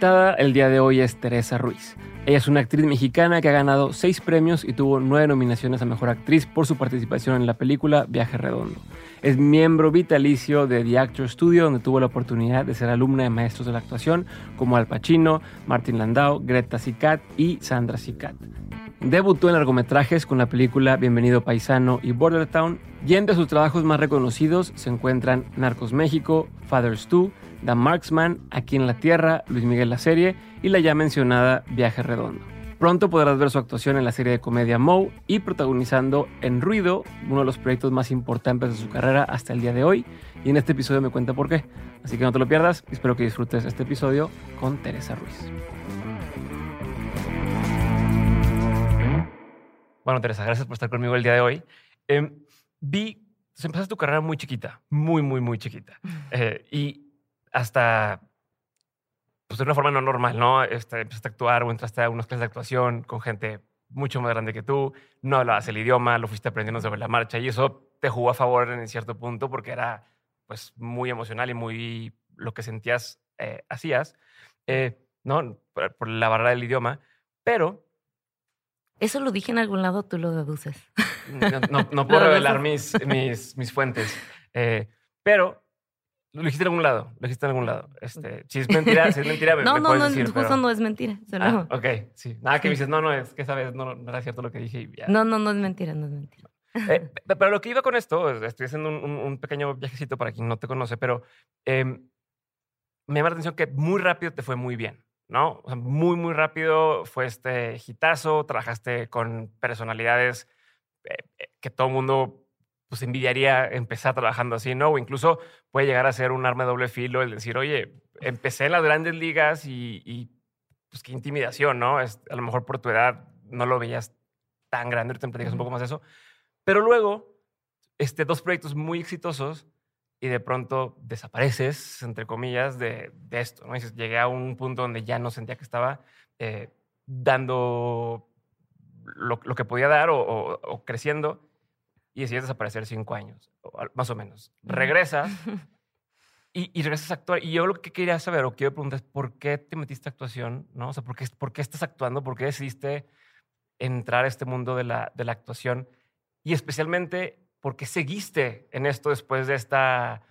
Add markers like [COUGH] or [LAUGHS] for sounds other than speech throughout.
El día de hoy es Teresa Ruiz. Ella es una actriz mexicana que ha ganado seis premios y tuvo nueve nominaciones a Mejor Actriz por su participación en la película Viaje Redondo. Es miembro vitalicio de The Actor Studio, donde tuvo la oportunidad de ser alumna de maestros de la actuación como Al Pacino, Martin Landau, Greta Sicat y Sandra Sicat. Debutó en largometrajes con la película Bienvenido Paisano y Border Town, y entre sus trabajos más reconocidos se encuentran Narcos México, Fathers 2, The Marksman, Aquí en la Tierra, Luis Miguel la serie y la ya mencionada Viaje Redondo. Pronto podrás ver su actuación en la serie de comedia Moe y protagonizando En Ruido, uno de los proyectos más importantes de su carrera hasta el día de hoy. Y en este episodio me cuenta por qué. Así que no te lo pierdas. Espero que disfrutes este episodio con Teresa Ruiz. Bueno, Teresa, gracias por estar conmigo el día de hoy. Eh, vi, pues, empezaste tu carrera muy chiquita, muy, muy, muy chiquita. Eh, y hasta pues de una forma no normal, ¿no? Este, empezaste a actuar o entraste a unas clases de actuación con gente mucho más grande que tú, no hablabas el idioma, lo fuiste aprendiendo sobre la marcha y eso te jugó a favor en cierto punto porque era pues muy emocional y muy lo que sentías eh, hacías, eh, ¿no? Por, por la barrera del idioma, pero Eso lo dije en algún lado, tú lo deduces. no, no- no [LAUGHS] puedo revelar mis, mis, mis fuentes, Eh, pero lo dijiste en algún lado, lo dijiste en algún lado. Este, si es mentira, si es mentira, me, [LAUGHS] No, me no, puedes no, decir. justo pero- no es mentira. solo- Ah, ok, sí. Nada que me dices, no, no, es que sabes, no, no era cierto lo que dije y ya. No, no, no es mentira, no es mentira. Eh, pe- pero lo que iba con esto, es- estoy haciendo un, un- un pequeño viajecito para quien no te conoce, pero em, me llama la atención que muy rápido te fue muy bien, ¿no? O sea, muy, muy rápido fue este hitazo, trabajaste con personalidades eh, eh, que todo el mundo pues envidiaría empezar trabajando así, ¿no? O incluso puede llegar a ser un arma de doble filo el decir, oye, empecé en las grandes ligas y, y, pues qué intimidación, ¿no? Es, a lo mejor por tu edad no lo veías tan grande, ahorita me platicas un poco más de eso. Pero luego, este, dos proyectos muy exitosos y de pronto desapareces, entre comillas, de, de esto. ¿no? Dices, llegué a un punto donde ya no sentía que estaba eh, dando lo, lo que podía dar o, o- o creciendo y decidí desaparecer cinco años, más o menos. Regresas [LAUGHS] y, y regresas a actuar. Y yo lo que quería saber o quiero preguntar es por qué te metiste a actuación, ¿no? O sea, ¿por qué, por qué estás actuando? ¿Por qué decidiste entrar a este mundo de la, de la actuación? Y especialmente, ¿por qué seguiste en esto después de esta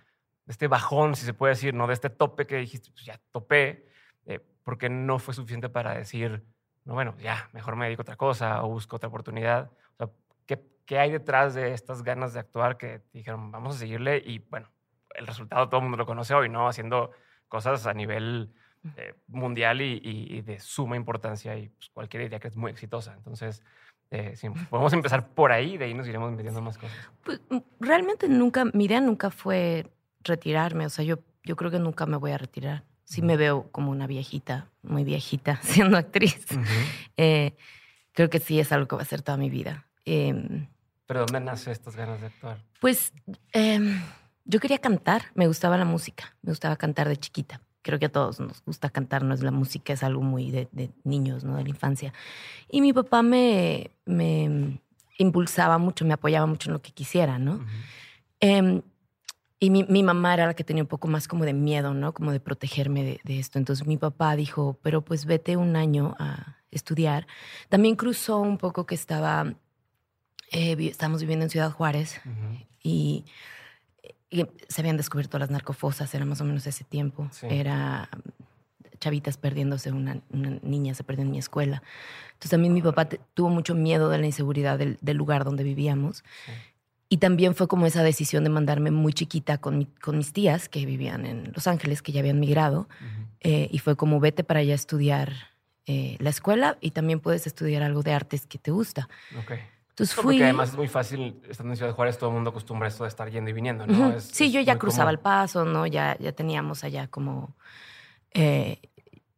de este bajón, si se puede decir, ¿no? De este tope que dijiste, pues ya topé, eh, porque no fue suficiente para decir, no, bueno, ya, mejor me dedico a otra cosa o busco otra oportunidad. O sea, ¿qué, qué hay detrás de estas ganas de actuar que dijeron, vamos a seguirle? Y bueno, el resultado todo el mundo lo conoce hoy, ¿no? Haciendo cosas a nivel eh, mundial y, y- y de suma importancia y pues, cualquiera diría que es muy exitosa. Entonces, eh, sí, podemos empezar por ahí, de ahí nos iremos metiendo más cosas. Pues, mm, realmente nunca, mi idea nunca fue retirarme. O sea, yo, yo creo que nunca me voy a retirar. Sí me veo como una viejita, muy viejita, [LAUGHS] siendo actriz. Eh, creo que sí es algo que va a ser toda mi vida. Em, Pero ¿dónde nace estas ganas de actuar? Pues em, yo quería cantar, me gustaba la música, me gustaba cantar de chiquita. Creo que a todos nos gusta cantar, no es la música, es algo muy de, de niños, ¿no? De la infancia. Y mi papá me, me impulsaba mucho, me apoyaba mucho en lo que quisiera, ¿no? Em, y mi, mi mamá era la que tenía un poco más como de miedo, ¿no? Como de protegerme de, de esto. Entonces mi papá dijo, pero pues vete un año a estudiar. También cruzó un poco que estaba, eh, estábamos viviendo en Ciudad Juárez y, y se habían descubierto las narcofosas, era más o menos ese tiempo. Sí. Era chavitas perdiéndose, una, una niña se perdió en mi escuela. Entonces también mi papá te- tuvo mucho miedo de la inseguridad del, del lugar donde vivíamos. Sí. Y también fue como esa decisión de mandarme muy chiquita con, mi- con mis tías que vivían en Los Ángeles, que ya habían migrado. Eh, y fue como vete para allá a estudiar eh, la escuela y también puedes estudiar algo de artes que te gusta. Ok. Entonces fui. Porque además es muy fácil, estando en Ciudad Juárez, todo el mundo acostumbra a esto de estar yendo y viniendo, ¿no? Es- sí, es yo ya cruzaba el paso, ¿no? Ya, ya teníamos allá como. eh,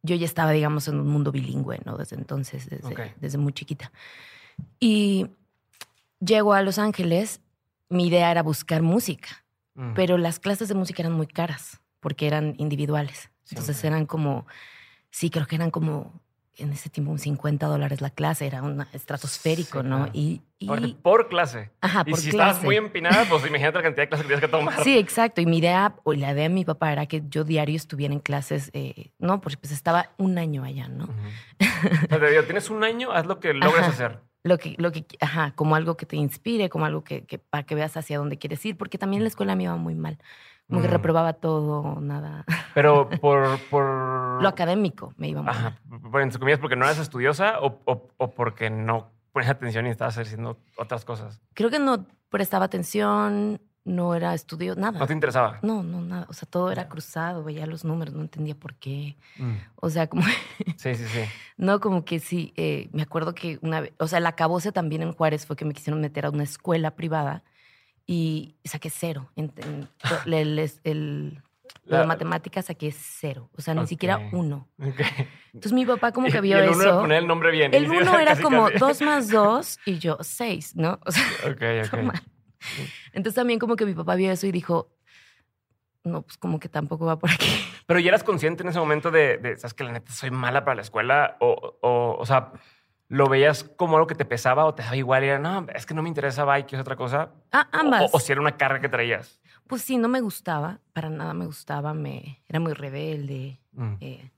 yo ya estaba, digamos, en un mundo bilingüe, ¿no? Desde entonces, desde, desde muy chiquita. Y llego a Los Ángeles, mi idea era buscar música, Mm. pero las clases de música eran muy caras porque eran individuales. Entonces Siempre. eran como. Sí, creo que eran como. En ese tiempo, un 50 dólares la clase, era un estratosférico, Sí, ¿no? claro. Y, y- Aparte, por clase. Ajá, y por si clase. estabas muy empinada, pues imagínate la cantidad de clases que tienes que tomar. Sí, exacto. Y mi idea, o la idea de mi papá era que yo diario estuviera en clases, eh, no, porque pues estaba un año allá, ¿no? Ujú. [LAUGHS] O sea, te digo, tienes un año, haz lo que logres Ajá. hacer. Lo que, lo que, ajá, como algo que te inspire, como algo que, que- para que veas hacia dónde quieres ir, porque también la escuela me iba muy mal. Como que Mm. reprobaba todo, nada. [LAUGHS] Pero por. por Lo académico me iba muy Ajá. mal. Por, entre comillas, porque no eras estudiosa o, o- o porque no ponías atención y estabas haciendo otras cosas. Creo que no prestaba atención, no era estudio, nada. No te interesaba. No, no, nada. O sea, todo era cruzado, veía los números, no entendía por qué. Mm. O sea, como [LAUGHS] Sí, sí, sí. No, como que sí, eh, me acuerdo que una vez, o sea, el acabose también en Juárez fue que me quisieron meter a una escuela privada y saqué cero. En, en- [LAUGHS] el, el- el- lo de La- matemáticas saqué cero, o sea, ni siquiera uno. Ok. Entonces mi papá como [LAUGHS] que vio y el uno eso. poner el nombre bien. El uno [LAUGHS] era casi, como casi. dos más dos y yo seis, ¿no? O sea, toma. Entonces también como que mi papá vio eso y dijo, no, pues como que tampoco va por aquí. Pero ya eras consciente en ese momento de, de, sabes que la neta soy mala para la escuela o, o, o sea, lo veías como algo que te pesaba o te daba igual y era, no, es que no me interesa, bye, que es otra cosa. Ah, ambas. O, o si era una carga que traías. Pues sí, no me gustaba, para nada me gustaba, me, era muy rebelde. Mm, eh,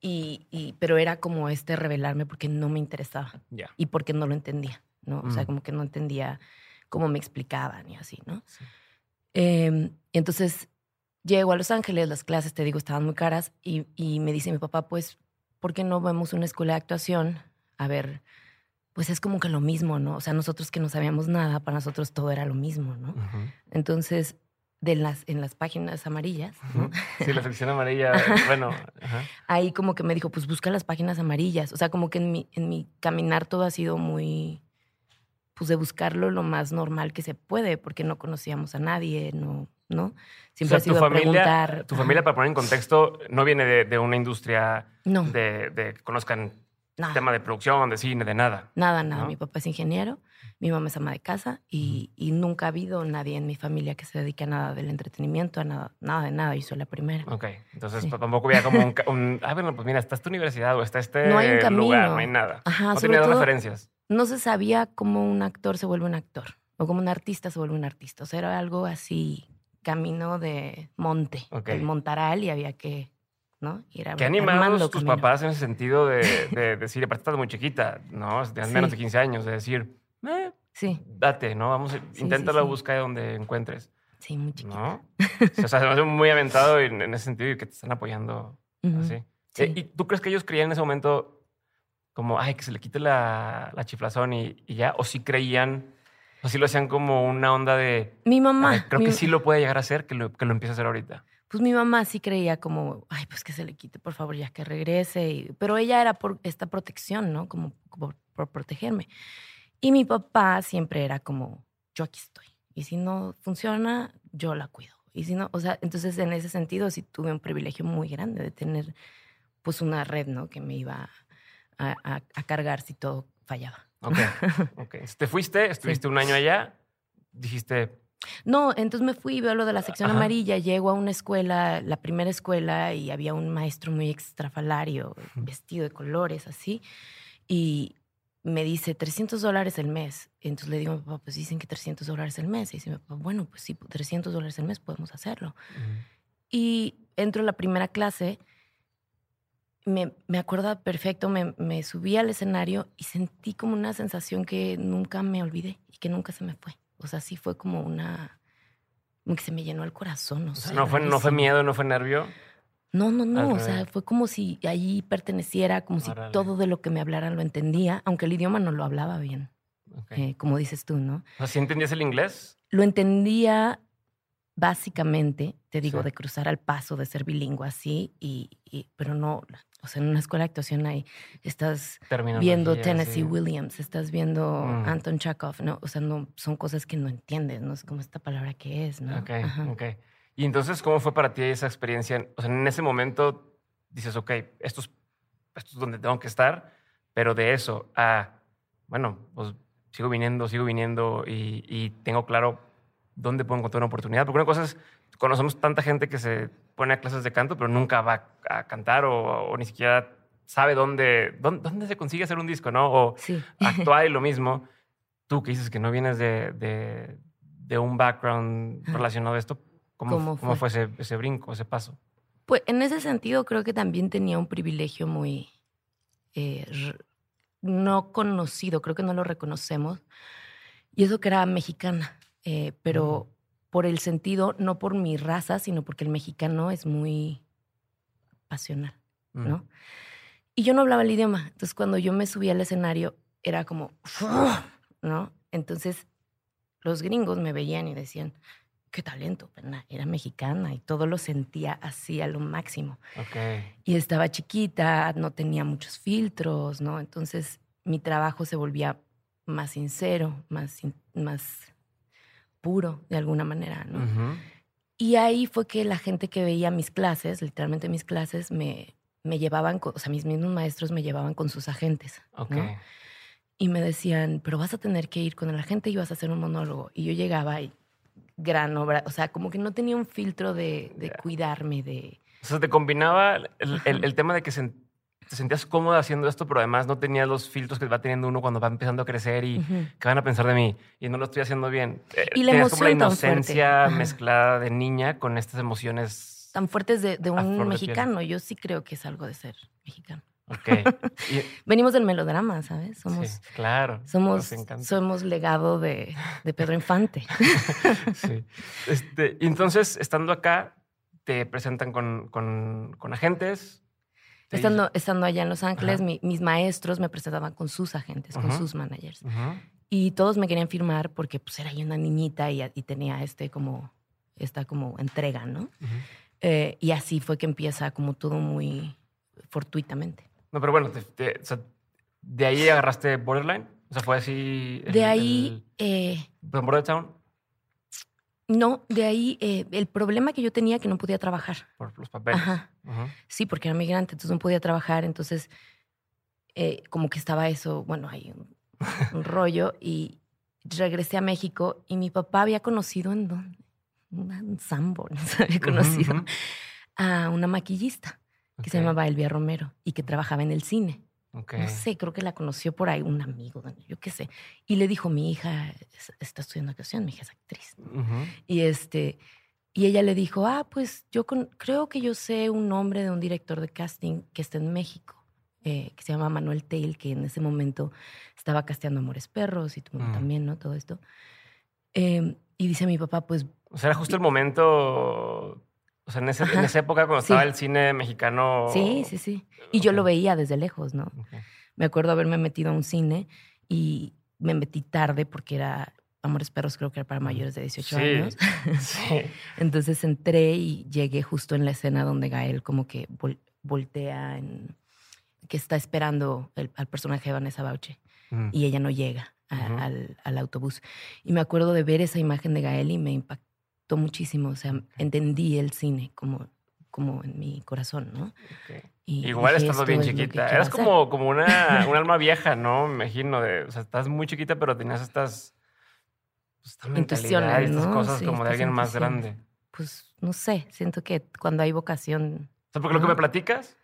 y, y- pero era como este revelarme porque no me interesaba y porque no lo entendía, ¿no? O sea, Mm. como que no entendía cómo me explicaban y así, ¿no? Sí. Eh, entonces llego a Los Ángeles, las clases, te digo, estaban muy caras y, y me dice mi papá, pues, ¿por qué no vemos una escuela de actuación? A ver, pues es como que lo mismo, ¿no? O sea, nosotros que no sabíamos nada, para nosotros todo era lo mismo, ¿no? Entonces, de las, en las páginas amarillas. Sí, la sección amarilla, [LAUGHS] bueno, ajá. ahí como que me dijo, pues busca las páginas amarillas. O sea, como que en mi, en mi caminar todo ha sido muy, pues de buscarlo lo más normal que se puede, porque no conocíamos a nadie, no, ¿no? Siempre o ha sido tu familia, preguntar. tu familia, para poner en contexto, no viene de, de una industria No, de, de que conozcan nada, tema de producción, de cine, de nada. nada, nada. ¿no? Mi papá es ingeniero, mi mamá es ama de casa y, y nunca ha habido nadie en mi familia que se dedique a nada del entretenimiento, a nada, nada de nada. Yo soy la primera. Ok, entonces Sí. pues, tampoco había como un, un- Ah, bueno, pues mira, está esta universidad o está este No hay un camino. lugar, no hay nada. Ajá, no tenía todo- referencias. no se sabía cómo un actor se vuelve un actor o cómo un artista se vuelve un artista. O sea, era algo así, camino de monte, Ok. el montaral y había que, ¿no? Ir Qué armando animados tus camino. papás en ese sentido de, de decir, aparte estás muy chiquita, ¿no? Tienes Sí. menos de 15 años, de decir, eh, Sí, date, ¿no? Vamos, a- sí, inténtalo, sí. busca donde encuentres, sí, muy chiquita. ¿no? o sea, se me hace muy aventado en, en ese sentido y que te están apoyando Ujú, así. sí. Eh, ¿Y tú crees que ellos creían en ese momento como, ay, que se le quite la, la chiflazón y, y ya? ¿O sí creían, o sí lo hacían como una onda de, Mi mamá, "Ay, creo mi- que sí lo puede llegar a hacer, que lo, que lo empiece a hacer ahorita? Pues mi mamá sí creía como, ay, pues que se le quite, por favor, ya que regrese. y- pero ella era por esta protección, ¿no? Como, como por protegerme. Y mi papá siempre era como, yo aquí estoy. Y si no funciona, yo la cuido. Y si no, o sea, entonces en ese sentido sí tuve un privilegio muy grande de tener pues una red, ¿no? Que me iba a, a- a cargar si todo fallaba. Ok, ok. Te fuiste, estuviste un año allá, dijiste, No, entonces me fui, veo lo de la sección Ajá. amarilla, llego a una escuela, la primera escuela, y había un maestro muy extrafalario, vestido de colores, así, y me dice 300 dólares el mes. Entonces le digo a mi papá, pues dicen que 300 dólares el mes. Y dice mi papá, bueno, pues sí, 300 dólares el mes podemos hacerlo. Y entro a la primera clase, me, me acuerdo perfecto, me, me subí al escenario y sentí como una sensación que nunca me olvidé y que nunca se me fue. O sea, sí fue como una... como que se me llenó el corazón, no o sea, no fue, no fue miedo, no fue nervio. No, no, no. O sea, fue como si allí perteneciera, como si todo de lo que me hablaran lo entendía, aunque el idioma no lo hablaba bien, eh, como dices tú, ¿no? O sea, ¿sí entendías el inglés? Lo entendía básicamente, te digo, Sí. de cruzar al paso, de ser bilingüe así, y, y- pero no, o sea, en una escuela de actuación hay, estás viendo Tennessee sí. Williams, estás viendo Mm. Anton Chekhov, ¿no? O sea, no, son cosas que no entiendes, no es como esta palabra que es, ¿no? Ok, Ajá. ok. Y entonces, ¿cómo fue para ti esa experiencia? O sea, en ese momento dices, ok, esto es, esto es donde tengo que estar, pero de eso a, bueno, pues sigo viniendo, sigo viniendo y, y tengo claro dónde puedo encontrar una oportunidad. Porque una cosa es, conocemos tanta gente que se pone a clases de canto, pero nunca va a cantar o, o ni siquiera sabe dónde, dónde, dónde se consigue hacer un disco, ¿no? O Sí. [LAUGHS] actuar y lo mismo. Tú que dices que no vienes de, de, de un background relacionado a esto, ¿cómo, ¿Cómo cómo fue? ese, ese brinco, ese paso? Pues en ese sentido creo que también tenía un privilegio muy eh, no conocido, creo que no lo reconocemos, y eso que era mexicana, eh, pero por el sentido, no por mi raza, sino porque el mexicano es muy pasional, Mm. ¿no? Y yo no hablaba el idioma, entonces cuando yo me subía al escenario era como, ¿no? Entonces los gringos me veían y decían, qué talento, era mexicana y todo lo sentía así a lo máximo. Ok. Y estaba chiquita, no tenía muchos filtros, ¿no? Entonces mi trabajo se volvía más sincero, más, más puro de alguna manera, ¿no? Y ahí fue que la gente que veía mis clases, literalmente mis clases, me, me llevaban, con- o sea, mis mismos maestros me llevaban con sus agentes. ¿no? Y me decían, pero vas a tener que ir con el agente y vas a hacer un monólogo. Y yo llegaba y gran obra, o sea, como que no tenía un filtro de, de cuidarme, de... O sea, te combinaba el, el- tema de que sen- te sentías cómoda haciendo esto, pero además no tenías los filtros que va teniendo uno cuando va empezando a crecer y Ujú. qué van a pensar de mí y no lo estoy haciendo bien. Eh, Y la tenías como la emoción fuerte. inocencia mezclada de niña con estas emociones. tan fuertes de, un mexicano. Yo sí creo que es algo de ser mexicano. Ok. [LAUGHS] Y- Venimos del melodrama, ¿sabes? Somos, sí, claro. somos, legado de, de Pedro Infante. [LAUGHS] Sí. Este, entonces, estando acá, te presentan con, con, con agentes. Estando, estando allá en Los Ángeles, mi- mis maestros me presentaban con sus agentes, con sus managers. Y todos me querían firmar porque pues era yo una niñita y, y tenía este como, esta como entrega, ¿no? Eh, y así fue que empieza como todo muy fortuitamente. No, pero bueno, te- te- o sea, de ahí agarraste Borderline. O sea, fue así. el- De ahí, eh, El, ¿Con Border Town? No, de ahí eh, el problema que yo tenía que no podía trabajar. Por los papeles. Ajá. Sí, porque era migrante, entonces no podía trabajar, entonces eh, como que estaba eso, bueno, hay un, un rollo y regresé a México y mi papá había conocido en dónde, Sanborns, [LAUGHS] había conocido a una maquillista que se llamaba Elvia Romero y que trabajaba en el cine. Ok. No sé, creo que la conoció por ahí un amigo, yo qué sé. Y le dijo, mi hija es- está estudiando actuación, mi hija es actriz. Ujú. Y este, y ella le dijo, ah, pues yo con- creo que yo sé un nombre de un director de casting que está en México, eh, que se llama Manuel Tail, que en ese momento estaba casteando Amores Perros y tú Mm. también, ¿no? Todo esto. Eh, y dice mi papá, pues O sea, era justo el momento. O sea, en, ese- en esa época cuando Sí. estaba el cine mexicano. sí, sí, sí. Y yo lo veía desde lejos, ¿no? Ok. Me acuerdo haberme metido a un cine y me metí tarde porque era Amores Perros, creo que era para mayores de 18 Sí. años. [LAUGHS] Sí. Entonces entré y llegué justo en la escena donde Gael como que vol- voltea, en, que está esperando el- al personaje de Vanessa Bauche Mm. y ella no llega a- Ujú. al, al autobús. Y me acuerdo de ver esa imagen de Gael y me impactó muchísimo. O sea, entendí el cine como, como en mi corazón, ¿no? Y Igual dije, estando "Esto bien es chiquita. Eras hacer". como, como una, [LAUGHS] un alma vieja, ¿no? Me imagino. De, o sea, estás muy chiquita, pero tenías estas. pues, esta mentalidad estas ¿no? cosas Sí, como de alguien más grande. Pues no sé, siento que cuando hay vocación... O sea, porque lo que me platicas,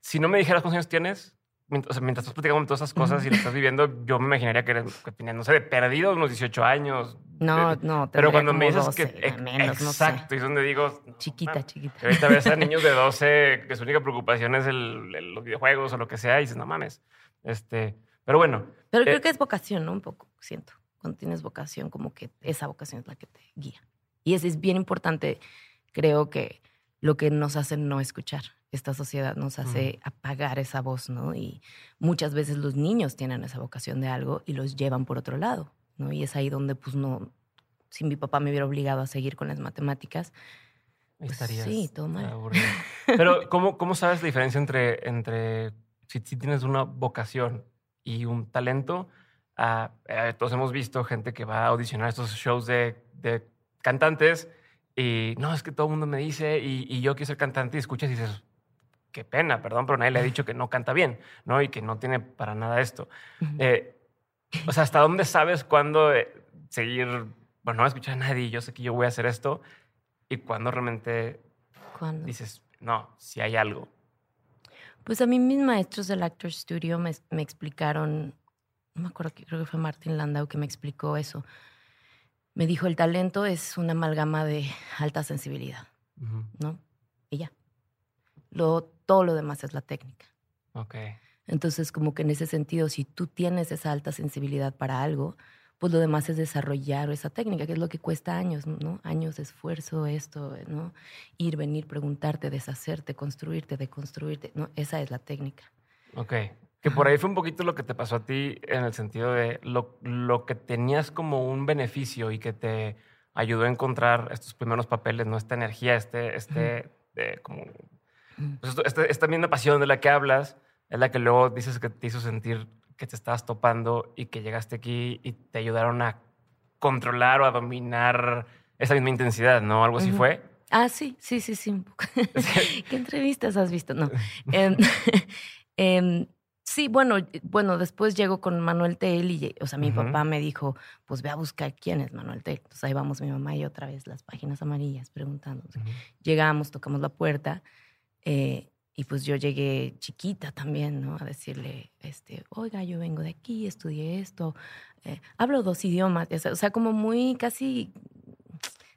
si no me dijeras cuántos años tienes, o sea, mientras estás platicando todas esas cosas y lo estás viviendo, yo me imaginaría que, eres, que tenías, no sé, de perdido unos 18 años. No, de- no, pero cuando me dices que. 12, ex- menos, no sé. exacto, y es donde digo. no, Chiquita, chiquita. Ahorita ves a niños de [LAUGHS] 12 que su única preocupación es el- el- los videojuegos o lo que sea, y dices, no mames. Este, pero bueno, Pero Eh, creo que es vocación, ¿no? Un poco, siento. Cuando tienes vocación, como que esa vocación es la que te guía. Y eso es bien importante, creo que lo que nos hace no escuchar. Esta sociedad nos hace apagar esa voz, ¿no? Y muchas veces los niños tienen esa vocación de algo y los llevan por otro lado, ¿no? Y es ahí donde, pues, no, si mi papá me hubiera obligado a seguir con las matemáticas, Pues estarías sí, todo mal. aburrido. [LAUGHS] Pero, ¿cómo, ¿cómo sabes la diferencia entre, entre si, si tienes una vocación y un talento? Ah, eh, todos hemos visto gente que va a audicionar estos shows de, de cantantes y no, es que todo el mundo me dice y, y yo quiero ser cantante y escuchas y dices, qué pena, perdón, pero nadie le ha dicho que no canta bien, ¿no? Y que no tiene para nada esto. Eh, o sea, ¿hasta dónde sabes cuándo eh, seguir, bueno, no escuchar a nadie, yo sé que yo voy a hacer esto y cuándo realmente ¿Cuándo? dices, no, si hay algo. Pues a mí mis maestros del Actor Studio me, me explicaron, no me acuerdo, que- creo que fue Martin Landau que me explicó eso. Me dijo, el talento es una amalgama de alta sensibilidad. ¿no? Y ya. Lo, todo lo demás es la técnica. Ok. Entonces, como que en ese sentido, si tú tienes esa alta sensibilidad para algo, pues lo demás es desarrollar esa técnica, que es lo que cuesta años, ¿no? Años de esfuerzo, esto, ¿no? Ir, venir, preguntarte, deshacerte, construirte, deconstruirte, ¿no? Esa es la técnica. Ok. Que por ahí fue un poquito lo que te pasó a ti en el sentido de lo, lo que tenías como un beneficio y que te ayudó a encontrar estos primeros papeles, ¿no? Esta energía, este, este, eh, como. Pues este- esta misma pasión de la que hablas, es la que luego dices que te hizo sentir que te estabas topando y que llegaste aquí y te ayudaron a controlar o a dominar esa misma intensidad, ¿no? Algo así fue. Ah, sí, sí, sí, sí. un poco. [LAUGHS] ¿Qué entrevistas has visto? No. [LAUGHS] [LAUGHS] Em, sí, bueno, bueno, después llego con Manuel Tel y, o sea, mi papá me dijo, pues ve a buscar quién es Manuel Tel. Entonces ahí vamos mi mamá y otra vez las páginas amarillas preguntando. Llegamos, tocamos la puerta eh, y pues yo llegué chiquita también, ¿no? A decirle, este, oiga, yo vengo de aquí, estudié esto, eh, hablo dos idiomas, o sea, como muy casi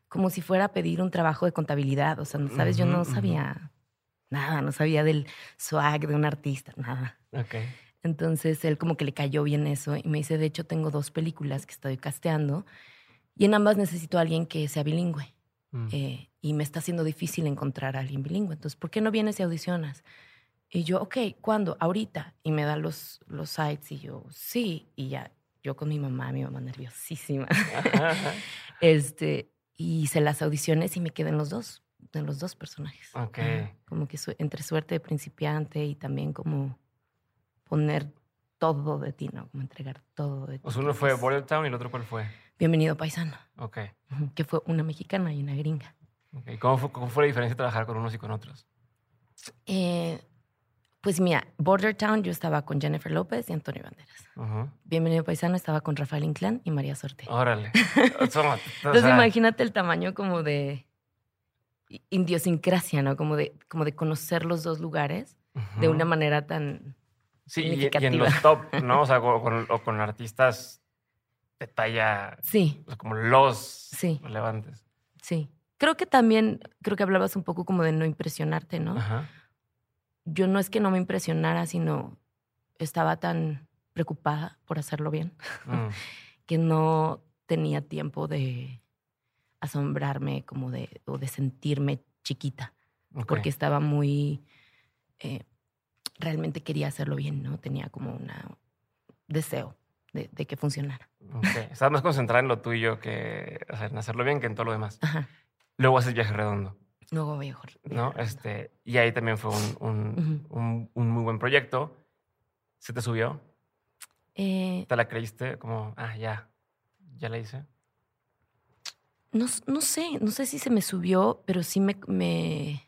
como si fuera a pedir un trabajo de contabilidad, o sea, no sabes, yo no sabía nada, no sabía del swag de un artista, nada. Entonces él como que le cayó bien eso y me dice, de hecho tengo dos películas que estoy casteando y en ambas necesito a alguien que sea bilingüe Mm. eh, y me está haciendo difícil encontrar a alguien bilingüe. Entonces, ¿por qué no vienes y audicionas? Y yo, ok, ¿cuándo? Ahorita. Y me da los, los sites y yo, sí. Y ya, yo con mi mamá, mi mamá nerviosísima. Ajá, [LAUGHS] ajá. este, y hice las audiciones y me quedé en los dos, en los dos personajes. Ok. Como que su- entre suerte de principiante y también como poner todo de ti, ¿no? Como entregar todo de ti. O sea, uno fue Border Town y el otro cuál fue. Bienvenido paisano, Ok. que fue una mexicana y una gringa. ok. ¿Cómo, fue, ¿Cómo fue la diferencia de trabajar con unos y con otros? Eh, pues mira, Border Town yo estaba con Jennifer López y Antonio Banderas. Ujú. Bienvenido Paisano estaba con Rafael Inclán y María Sorte. Órale. [LAUGHS] Entonces imagínate el tamaño como de idiosincrasia, ¿no? Como de, como de conocer los dos lugares de ujú. una manera tan... Sí, y- y, en los top, ¿no? O sea, o con, o con artistas de talla, Sí, o sea, como los Sí. relevantes. sí. Creo que también, creo que hablabas un poco como de no impresionarte, ¿no? Ajá. Yo no es que no me impresionara, sino estaba tan preocupada por hacerlo bien. Mm. [LAUGHS] que no tenía tiempo de asombrarme como de o de sentirme chiquita porque estaba muy eh, realmente quería hacerlo bien no tenía como un deseo de, de que funcionara Ok. Estás más concentrada en lo tuyo que o sea, en hacerlo bien que en todo lo demás. Ajá. Luego haces viaje redondo, luego jor- ¿no? Este, y ahí también fue un, un, un- un muy buen proyecto. ¿Se te subió? Eh, ¿Te la creíste? Como, ah, ya, ya la hice. no, no sé no sé si se me subió pero sí me, me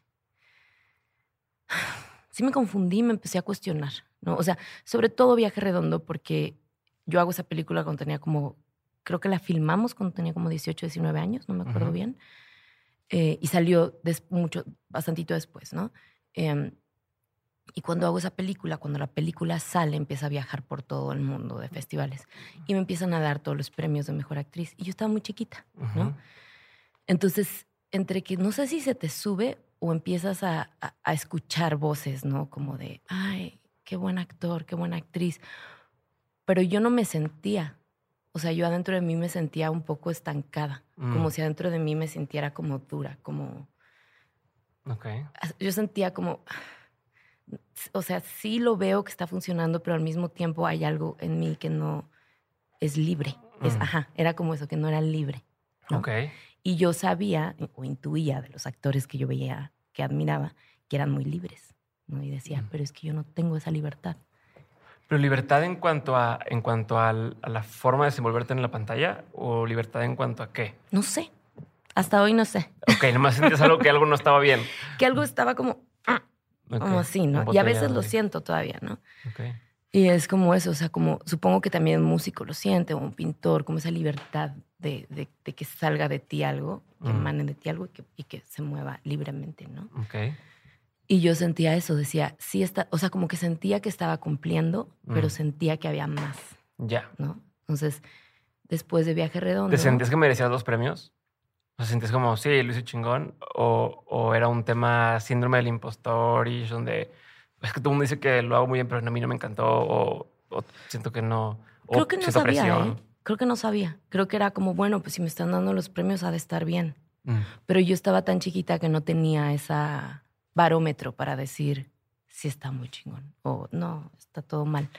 sí me confundí me empecé a cuestionar no o sea sobre todo viaje redondo porque yo hago esa película cuando tenía como, creo que la filmamos cuando tenía como 18, 19 años, no me acuerdo Ujú. bien. Eh, y salió des- mucho, bastantito después, ¿no? Em, y cuando hago esa película, cuando la película sale, empieza a viajar por todo el mundo de festivales. Y me empiezan a dar todos los premios de mejor actriz. Y yo estaba muy chiquita, ¿no? Ujú. Entonces, entre que no sé si se te sube o empiezas a, a- a escuchar voces, ¿no? Como de, ay, qué buen actor, qué buena actriz. Pero yo no me sentía, o sea, yo adentro de mí me sentía un poco estancada, como Mm. si adentro de mí me sintiera como dura, como, Ok. yo sentía como, o sea, sí lo veo que está funcionando, pero al mismo tiempo hay algo en mí que no es libre. Es, Mm. ajá, era como eso, que no era libre. ¿no? Ok. Y yo sabía o intuía de los actores que yo veía, que admiraba, que eran muy libres. ¿no? Y decía, Mm. pero es que yo no tengo esa libertad. Pero libertad en cuanto a en cuanto al- a, la forma de desenvolverte en la pantalla o libertad en cuanto a qué. No sé. Hasta hoy no sé. Ok, nomás sentías algo que algo no estaba bien. [LAUGHS] Que algo estaba como, Ok, como así, ¿no? Y a veces lo siento todavía, ¿no? Ok. Y es como eso, o sea, como supongo que también un músico lo siente, o un pintor, como esa libertad de, de- de que salga de ti algo, que Mm. emane de ti algo y que, y que se mueva libremente, ¿no? Ok. Y yo sentía eso, decía, sí está, o sea, como que sentía que estaba cumpliendo, pero Mm. sentía que había más, Ya. ¿no? Entonces, después de Viaje Redondo... ¿Te sentías que merecías los premios? O sentías como, sí, lo hice chingón. O, o era un tema síndrome del impostor y donde es que todo el mundo dice que lo hago muy bien, pero a mí no me encantó. O, o siento que no. O Creo que no sabía, presión. ¿eh? Creo que no sabía. Creo que era como, bueno, pues si me están dando los premios ha de estar bien. Mm, Pero yo estaba tan chiquita que no tenía esa barómetro para decir si está muy chingón o no, está todo mal.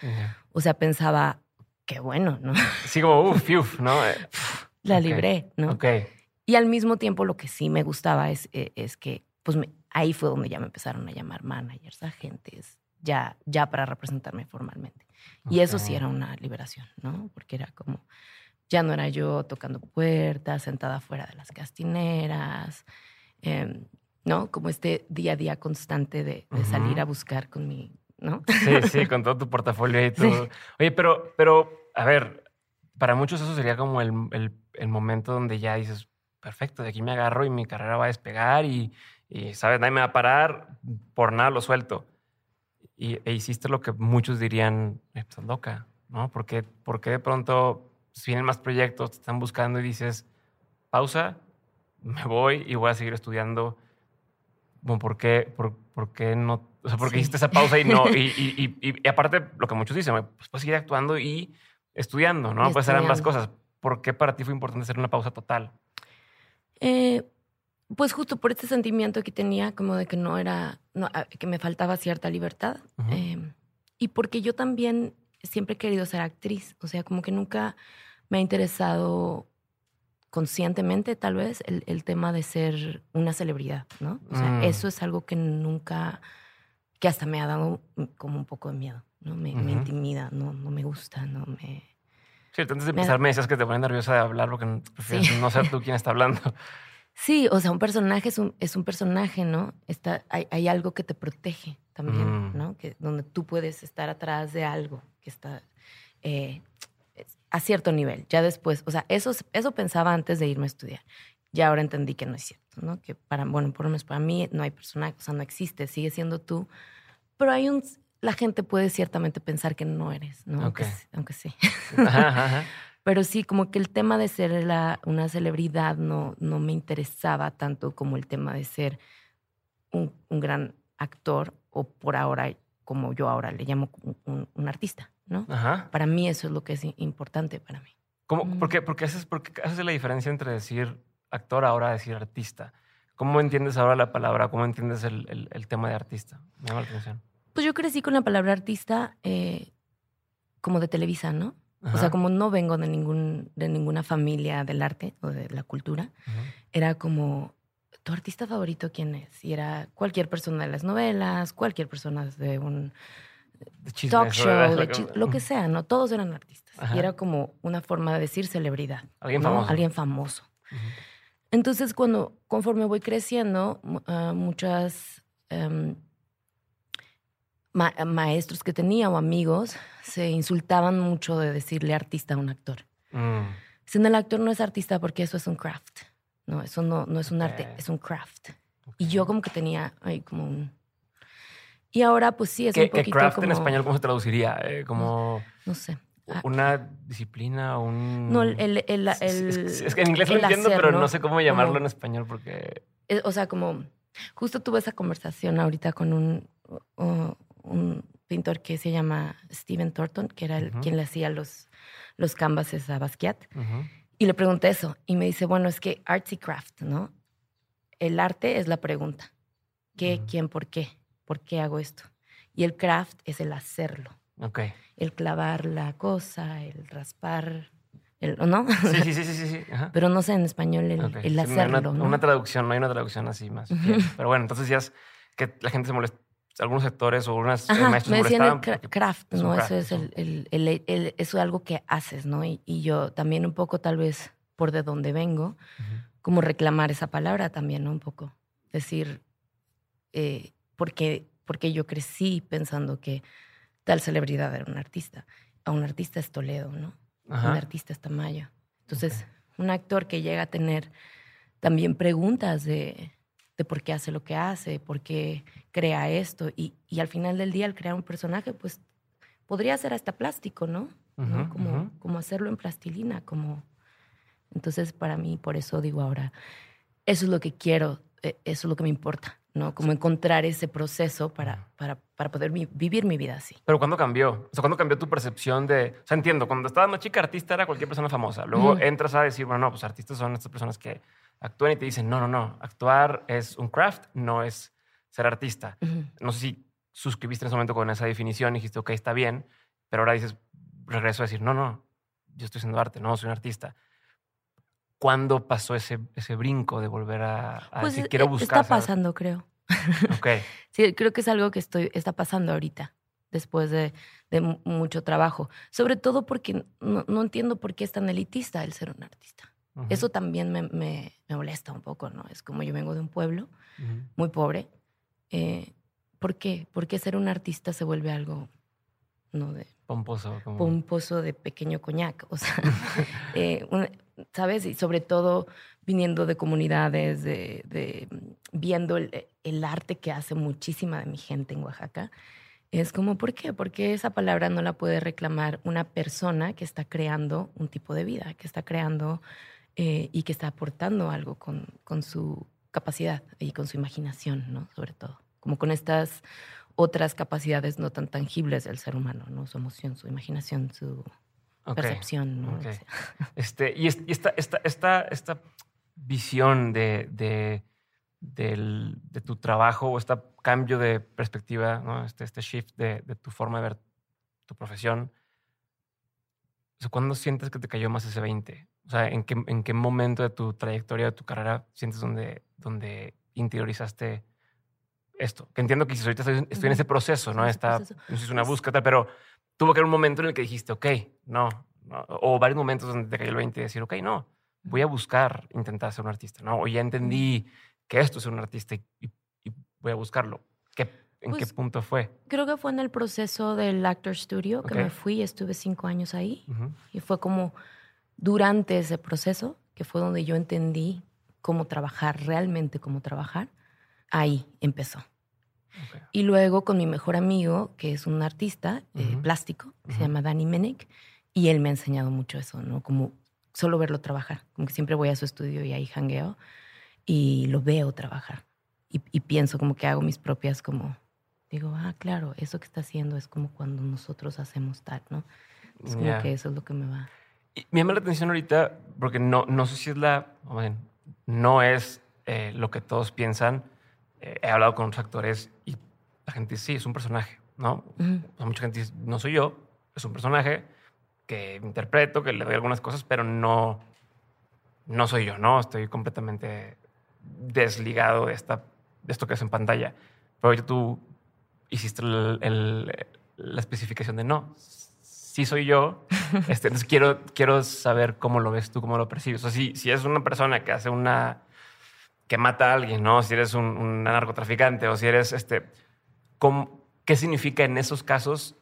O sea, pensaba, qué bueno, ¿no? Sí, como, uff, uff, ¿no? Eh, [LAUGHS] La libré, ¿no? Ok. Y al mismo tiempo lo que sí me gustaba es, eh, es que, pues me- ahí fue donde ya me empezaron a llamar managers, agentes, ya, ya para representarme formalmente. Y eso sí era una liberación, ¿no? Porque era como, ya no era yo tocando puertas, sentada fuera de las castineras, em, ¿no? Como este día a día constante de, de salir Ujú. a buscar con mi, ¿no? Sí, sí, con todo tu portafolio y [LAUGHS] todo. Oye, pero, pero, a ver, para muchos eso sería como el, el- el momento donde ya dices, perfecto, de aquí me agarro y mi carrera va a despegar y, y, ¿sabes? Nadie me va a parar, por nada lo suelto. Y, e hiciste lo que muchos dirían, "Eh, estás loca, ¿no? Porque, porque de pronto si vienen más proyectos, te están buscando y dices, pausa, me voy y voy a seguir estudiando. Bueno, ¿por qué, por, por qué no? O sea, ¿por qué Sí. hiciste esa pausa y no? [LAUGHS] Y, y- y- y aparte, lo que muchos dicen, pues puedes seguir actuando y estudiando, ¿no? Puedes hacer ambas cosas. ¿Por qué para ti fue importante hacer una pausa total? Eh, pues justo por este sentimiento que tenía, como de que no era, no, ah, que me faltaba cierta libertad. Eh, y porque yo también siempre he querido ser actriz, o sea, como que nunca me ha interesado conscientemente, tal vez, el, el tema de ser una celebridad, ¿no? O sea, Mm. eso es algo que nunca, que hasta me ha dado como un poco de miedo, ¿no? Me, me intimida, no, no me gusta, no me... Sí, antes de Me- empezar me decías que te pones nerviosa de hablar porque Sí. no ser tú quien está hablando. [LAUGHS] Sí, o sea, un personaje es un, es un personaje, ¿no? Está, hay, hay algo que te protege también, Mm. ¿no? Que, donde tú puedes estar atrás de algo que está eh, a cierto nivel. Ya después, o sea, eso, eso pensaba antes de irme a estudiar. Ya ahora entendí que no es cierto, ¿no? Que para, bueno, por lo menos para mí no hay personaje, o sea, no existe, sigue siendo tú. Pero hay un, la gente puede ciertamente pensar que no eres, ¿no? Aunque, Ok. s- aunque sí. Ajá, ajá. [LAUGHS] Pero sí, como que el tema de ser la- una celebridad no, no me interesaba tanto como el tema de ser un, un gran actor o por ahora, como yo ahora le llamo un, un- un artista, ¿no? Ajá. Para mí eso es lo que es importante para mí. ¿Cómo, Mm. por, qué, por qué haces, por qué haces la diferencia entre decir actor ahora decir artista? ¿Cómo entiendes ahora la palabra? ¿Cómo entiendes el, el- el tema de artista? Me llama la atención. Pues yo crecí con la palabra artista eh, como de Televisa, ¿no? O sea, como no vengo de, ningún, de ninguna familia del arte o de la cultura, era como, ¿tu artista favorito quién es? Y era cualquier persona de las novelas, cualquier persona de un De talk show, [LAUGHS] de- lo que sea, ¿no? Todos eran artistas. Ajá. Y era como una forma de decir celebridad. Alguien ¿no? famoso. Alguien famoso. Entonces, cuando, conforme voy creciendo, ah, muchas em, ma- maestros que tenía o amigos se insultaban mucho de decirle artista a un actor. Mm. Dicen, el actor no es artista porque eso es un craft. No, eso no, no es un arte, es un craft. Y yo como que tenía ahí como un... Y ahora pues sí, es ¿Qué, un qué poquito craft como... en español cómo se traduciría? Eh, como No sé. Ah, una disciplina, un... No, el... el, el- Es- es- el- es que en inglés lo entiendo, hacer, pero no sé cómo llamarlo Como- en español porque... eh, O sea, como... Justo tuve esa conversación ahorita con un, uh, un pintor que se llama Steven Thornton, que era el, Ujú. quien le hacía los, los canvases a Basquiat. Ujú. Y le pregunté eso. Y me dice, bueno, es que artsy craft, ¿no? El arte es la pregunta. ¿Qué, Ujú. quién, por qué? ¿Por qué hago esto? Y el craft es el hacerlo. El clavar la cosa, el raspar el- ¿no? Sí, [LAUGHS] sí, sí, sí, sí. Ajá. Pero no sé en español el, Ok. el Sí, no hay hacerlo, una, ¿no? una traducción, no hay una traducción así más. Pero bueno, entonces ya es que la gente se molesta, algunos sectores o algunos Ajá, maestros me decían el craft, ¿no? craft, eso es el, el- el- el- eso es algo que haces, ¿no? Y, y yo también un poco, tal vez, por de dónde vengo, Ujú. como reclamar esa palabra también, ¿no? Un poco. Decir, eh, porque, porque yo crecí pensando que tal celebridad era un artista. A un artista es Toledo, ¿no? Ajá. Un artista es Tamayo. Entonces, un actor que llega a tener también preguntas de, de por qué hace lo que hace, por qué crea esto. Y, y al final del día, al crear un personaje, pues podría ser hasta plástico, ¿no? ¿No? Ujú, como, ujú. como hacerlo en plastilina, como... Entonces, para mí, por eso digo ahora, eso es lo que quiero, eh, eso es lo que me importa, ¿no? Como encontrar ese proceso para, para, para poder vi- vivir mi vida así. Pero ¿cuándo cambió? O sea, ¿cuándo cambió tu percepción de...? O sea, entiendo, cuando estabas más chica, artista era cualquier persona famosa. Luego entras a decir, bueno, no, pues artistas son estas personas que actúan y te dicen, no, no, no, actuar es un craft, no es ser artista. Ujú. No sé si suscribiste en ese momento con esa definición y dijiste, ok, está bien, pero ahora dices, regreso a decir, no, no, yo estoy haciendo arte, no, soy un artista. ¿Cuándo pasó ese, ese brinco de volver a, a Pues decir, quiero buscar? está pasando, creo. Ok, [LAUGHS] Sí, creo que es algo que estoy, está pasando ahorita, después de, de mu- mucho trabajo. Sobre todo porque no, no entiendo por qué es tan elitista el ser un artista. Eso también me, me- me molesta un poco, ¿no? Es como yo vengo de un pueblo muy pobre. eh, ¿Por qué? ¿Por qué ser un artista se vuelve algo, no de Pomposo. Como... pomposo de pequeño coñac? O sea, [LAUGHS] eh, un- ¿sabes? Y sobre todo viniendo de comunidades, de, de, viendo el, el arte que hace muchísima de mi gente en Oaxaca. Es como, ¿por qué? Porque esa palabra no la puede reclamar una persona que está creando un tipo de vida, que está creando eh, y que está aportando algo con, con su capacidad y con su imaginación, ¿no? Sobre todo. Como con estas otras capacidades no tan tangibles del ser humano, ¿no? Su emoción, su imaginación, su percepción, ¿no? ok. O sea, [LAUGHS] Este, y, es- y esta, esta, esta, esta visión de, de, del- de tu trabajo o este cambio de perspectiva, ¿no? este, este shift de, de tu forma de ver tu profesión, ¿cuándo sientes que te cayó más ese 20? O sea, ¿en qué, en qué momento de tu trayectoria, de tu carrera, sientes donde, donde interiorizaste esto? Que entiendo que dices, ahorita estoy, estoy en ese proceso, ¿no? Está, no sé si es una búsqueda, pero tuvo que haber un momento en el que dijiste, ok, no, no, o varios momentos donde te cayó el 20 y decir, ok, no, voy a buscar intentar ser un artista, ¿no? O ya entendí que esto es un artista y, y- y voy a buscarlo. ¿Qué, ¿En qué Pues, punto fue? Creo que fue en el proceso del Actor Studio que Ok. me fui, estuve cinco años ahí Ujú. y fue como durante ese proceso que fue donde yo entendí cómo trabajar, realmente cómo trabajar. Ahí empezó. Ok. Y luego con mi mejor amigo, que es un artista eh, Ujú. plástico, que se Ujú. llama Danny Menick, y él me ha enseñado mucho eso, ¿no? Como solo verlo trabajar. Como que siempre voy a su estudio y ahí jangueo y lo veo trabajar. Y, y pienso como que hago mis propias como... Digo, ah, claro, eso que está haciendo es como cuando nosotros hacemos tal, ¿no? Es como Ya. que eso es lo que me va... Y me llama la atención ahorita, porque no, no sé si es la, no es eh, lo que todos piensan. Eh, he hablado con otros actores y la gente dice, sí, es un personaje, ¿no? O sea, mucha gente dice, no soy yo, es un personaje que interpreto, que le doy algunas cosas, pero no, no soy yo, ¿no? Estoy completamente desligado de, esta, de esto que es en pantalla. Pero ahorita tú hiciste el- el- la especificación de no, sí soy yo. [LAUGHS] Este, entonces quiero, quiero saber cómo lo ves tú, cómo lo percibes. O sea, si, si es una persona que hace una... que mata a alguien, ¿no? Si eres un, un narcotraficante o si eres este... ¿cómo- ¿Qué significa en esos casos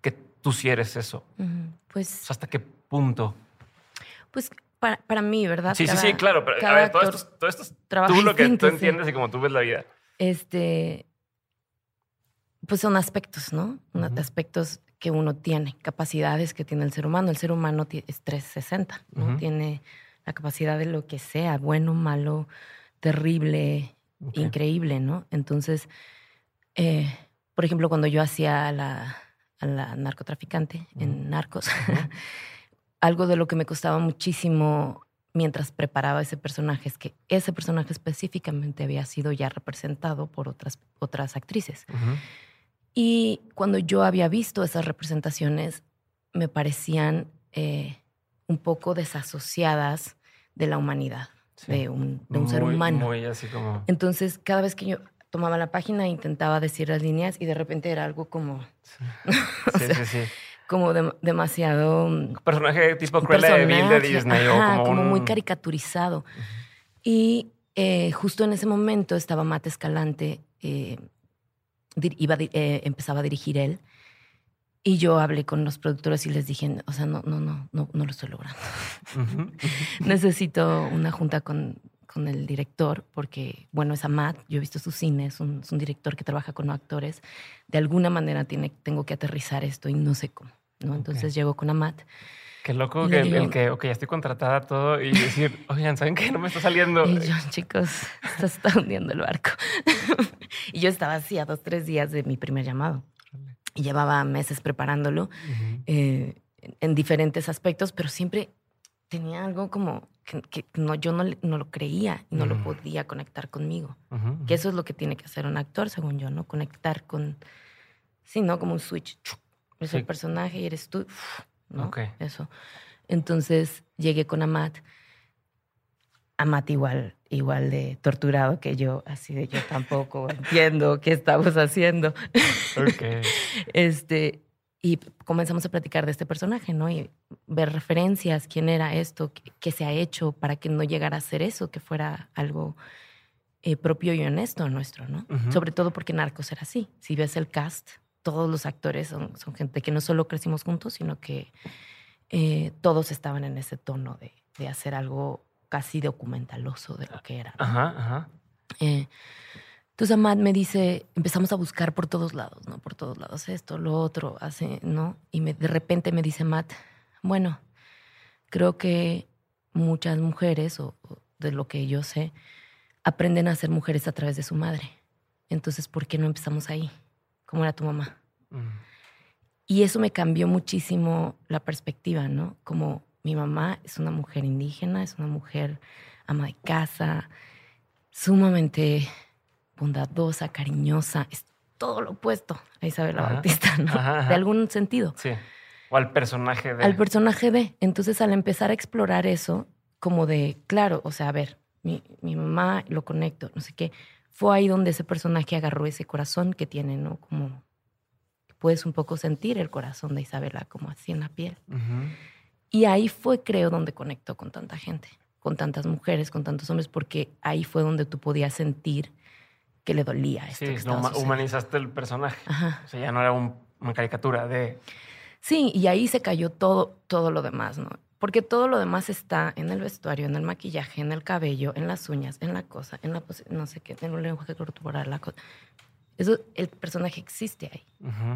que tú sí eres eso? O Pues, sea, ¿Hasta qué punto? pues para, para mí, ¿verdad? Sí, sí, Cada- sí, claro. Pero a ver, todo esto, es- todo esto es trabaja tú lo que tú entiendes y como tú ves la vida. Este, pues son aspectos, ¿no? Aspectos que uno tiene, capacidades que tiene el ser humano. El ser humano es 360, ¿no? Tiene la capacidad de lo que sea, bueno, malo, terrible, increíble, ¿no? Entonces, eh, por ejemplo, cuando yo hacía a la, a la narcotraficante en Narcos, [LAUGHS] algo de lo que me costaba muchísimo mientras preparaba ese personaje es que ese personaje específicamente había sido ya representado por otras, otras actrices. Y cuando yo había visto esas representaciones, me parecían eh, un poco desasociadas de la humanidad, de un, de un ser humano. Muy así como... Entonces, cada vez que yo tomaba la página intentaba decir las líneas y de repente era algo como... Sí, [LAUGHS] sí, sí, Como demasiado... Un personaje tipo Cruella de Vil de Disney. o como, muy caricaturizado. Y eh, justo en ese momento estaba Mate Escalante, eh, iba, eh, empezaba a dirigir él. Y yo hablé con los productores y les dije, o sea, no, no, no, no, no lo estoy logrando. [LAUGHS] Necesito una junta con, con, el director porque, bueno, es Amat, yo he visto sus cines, es un, director que trabaja con actores. De alguna manera tiene, tengo que aterrizar esto y no sé cómo, ¿no? Entonces llego con Amat. Qué loco que, el que, ok, ya estoy contratada todo y decir, [LAUGHS] oigan, ¿saben qué? No me está saliendo. Y yo, chicos, se está hundiendo el barco. [LAUGHS] y yo estaba así a dos, tres días de mi primer llamado y llevaba meses preparándolo eh, en diferentes aspectos, pero siempre tenía algo como que, no, yo no, no, lo creía y no lo podía conectar conmigo. Que eso es lo que tiene que hacer un actor, según yo, ¿no? Conectar con, sí, ¿no? Como un switch. Es el personaje y eres tú, ¿no? Eso. Entonces llegué con Amat. Amat igual, igual de torturado que yo, así de yo tampoco [LAUGHS] entiendo qué estamos haciendo. Okay. [LAUGHS] este, y comenzamos a platicar de este personaje, ¿no? Y ver referencias, quién era esto, qué, se ha hecho para que no llegara a ser eso, que fuera algo eh, propio y honesto nuestro, ¿no? Sobre todo porque Narcos era así. Si ves el cast, todos los actores son, son gente que no solo crecimos juntos, sino que eh, todos estaban en ese tono de, de hacer algo casi documentaloso de lo que era. Ajá, ajá. Eh, entonces Amad me dice, empezamos a buscar por todos lados, ¿no? Por todos lados, esto, lo otro, hace, ¿no? Y me, de repente me dice Matt, bueno, creo que muchas mujeres, o, de lo que yo sé, aprenden a ser mujeres a través de su madre. Entonces, ¿por qué no empezamos ahí? ¿Cómo era tu mamá? Mm. Y eso me cambió muchísimo la perspectiva, ¿no? Como mi mamá es una mujer indígena, es una mujer ama de casa, sumamente bondadosa, cariñosa, es todo lo opuesto a Isabel Bautista, ¿no? De algún sentido. Sí. O al personaje de. Al personaje de. Entonces, al empezar a explorar eso, como de, claro, o sea, a ver, mi, mi mamá lo conecto, no sé qué. Fue ahí donde ese personaje agarró ese corazón que tiene, ¿no? Como puedes un poco sentir el corazón de Isabela como así en la piel. Y ahí fue, creo, donde conectó con tanta gente, con tantas mujeres, con tantos hombres, porque ahí fue donde tú podías sentir que le dolía esto. Sí, humanizaste el personaje. O sea, ya no era una caricatura de... Sí, y ahí se cayó todo, todo lo demás, ¿no? Porque todo lo demás está en el vestuario, en el maquillaje, en el cabello, en las uñas, en la cosa, en la no sé qué, en un lenguaje corporal, la cosa. Eso, el personaje existe ahí.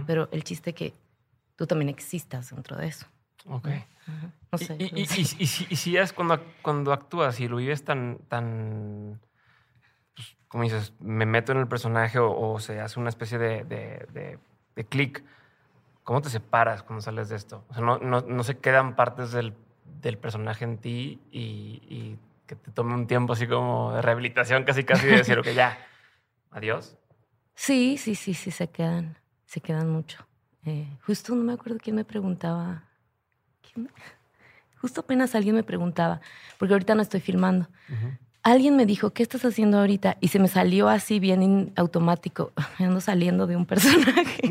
Pero el chiste es que tú también existas dentro de eso. Ok. No sé. Y, si, es cuando, cuando actúas y lo vives tan, tan pues, como dices, me meto en el personaje o, se hace una especie de, de, de, clic, ¿cómo te separas cuando sales de esto? O sea, no, no, no se quedan partes del, del personaje en ti y, y, que te tome un tiempo así como de rehabilitación, casi casi de decir, [LAUGHS] ok, ya, adiós. Sí, sí, sí, sí, se quedan, se quedan mucho. Eh, justo no me acuerdo quién me preguntaba [LAUGHS] Justo apenas alguien me preguntaba, porque ahorita no estoy filmando. Alguien me dijo, ¿qué estás haciendo ahorita? Y se me salió así bien automático, [LAUGHS] ando saliendo de un personaje. [LAUGHS]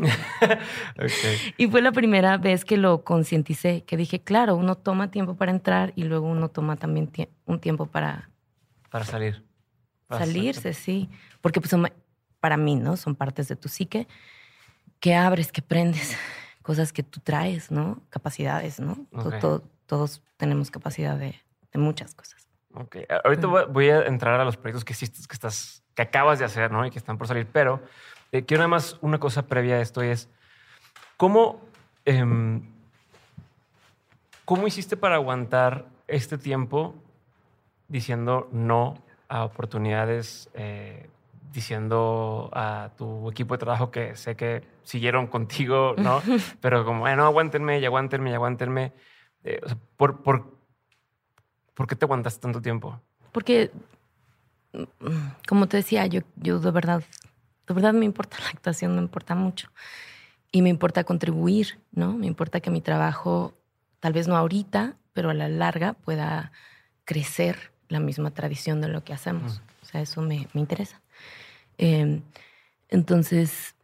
Y fue la primera vez que lo concienticé, que dije, claro, uno toma tiempo para entrar y luego uno toma también un tiempo para... Para salir. salirse, sí. Porque pues para mí, ¿no? Son partes de tu psique que abres, que prendes [LAUGHS] cosas que tú traes, ¿no? Capacidades, ¿no? todos tenemos capacidad de, muchas cosas. Ok. Ahorita voy a entrar a los proyectos que hiciste, que, estás, que acabas de hacer, ¿no? Y que están por salir. Pero eh, quiero nada más una cosa previa a esto y es, ¿cómo, em, ¿cómo hiciste para aguantar este tiempo diciendo no a oportunidades eh, diciendo a tu equipo de trabajo que sé que siguieron contigo, ¿no? [LAUGHS] Pero como, bueno, aguántenme y aguántenme y aguántenme. Eh, ¿por, por, por, qué te aguantaste tanto tiempo? Porque, como te decía, yo, yo de verdad, de verdad me importa la actuación, me importa mucho. Y me importa contribuir, ¿no? Me importa que mi trabajo, tal vez no ahorita, pero a la larga pueda crecer la misma tradición de lo que hacemos. O sea, eso me, me interesa. Eh, entonces,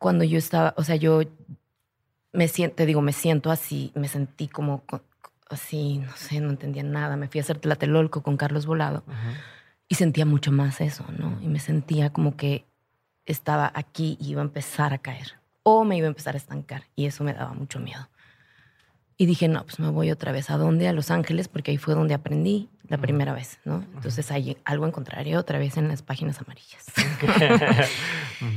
cuando yo estaba, o sea, yo me siento, te digo, me siento así, me sentí como co- así, no sé, no entendía nada. Me fui a hacer Tlatelolco con Carlos Volado y sentía mucho más eso, ¿no? Y me sentía como que estaba aquí y iba a empezar a caer o me iba a empezar a estancar y eso me daba mucho miedo. Y dije, no, pues me voy otra vez. ¿A dónde? A Los Ángeles, porque ahí fue donde aprendí la primera vez, ¿no? Entonces hay algo encontraré otra vez en las páginas amarillas. [LAUGHS]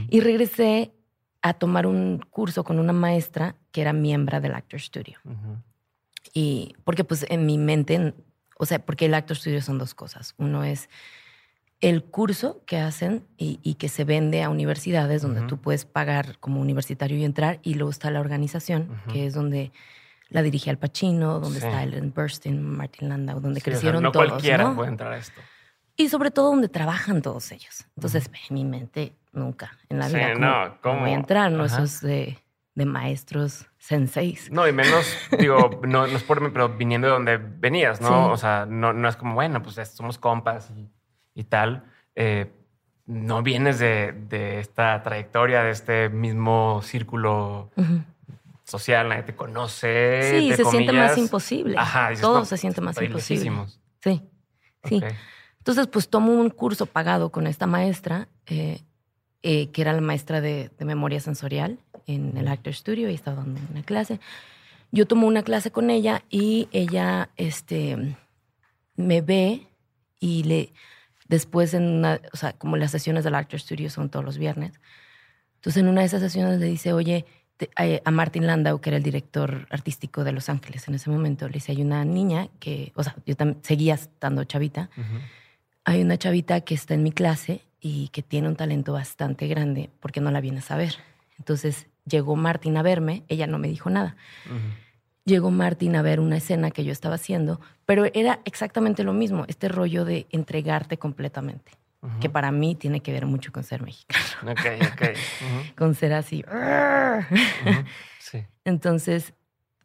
y regresé a tomar un curso con una maestra que era miembro del Actor Studio. Ujú. Y porque pues en mi mente, o sea, porque el Actor Studio son dos cosas. Uno es el curso que hacen y, y que se vende a universidades donde tú puedes pagar como universitario y entrar. Y luego está la organización, que es donde la dirige Al Pacino, donde Sí. está Ellen Burstyn, Martin Landau, donde Sí, o sea, crecieron no todos. cualquiera ¿no? puede entrar a esto. Y sobre todo donde trabajan todos ellos. Entonces, en mi mente, nunca en la Sí, vida. no, ¿cómo? voy a entrar? No, eso es de, de maestros senseis. No, y menos, digo, [LAUGHS] no, no es por mí, pero viniendo de donde venías, ¿no? Sí. O sea, no, no es como, bueno, pues somos compas y, y tal. Eh, no vienes de, de esta trayectoria, de este mismo círculo social, nadie te conoce. Sí, se siente más imposible. Ajá, dices, Todo no, se siente más imposible. lejísimos. Sí, sí. Entonces, pues tomo un curso pagado con esta maestra, eh, eh, que era la maestra de, de memoria sensorial en el Actor Studio y estaba dando una clase. Yo tomo una clase con ella y ella este, me ve y le después en una, o sea, como las sesiones del Actor Studio son todos los viernes. Entonces, en una de esas sesiones le dice, oye, te- eh, a Martin Landau, que era el director artístico de Los Ángeles en ese momento, le dice, hay una niña que, o sea, yo seguía estando chavita, Ujú. hay una chavita que está en mi clase y que tiene un talento bastante grande porque no la vienes a ver. Entonces llegó Martín a verme, ella no me dijo nada. Llegó Martín a ver una escena que yo estaba haciendo, pero era exactamente lo mismo, este rollo de entregarte completamente, que para mí tiene que ver mucho con ser mexicano, Ok, ok. [LAUGHS] Ujú. con ser así. Sí. Entonces,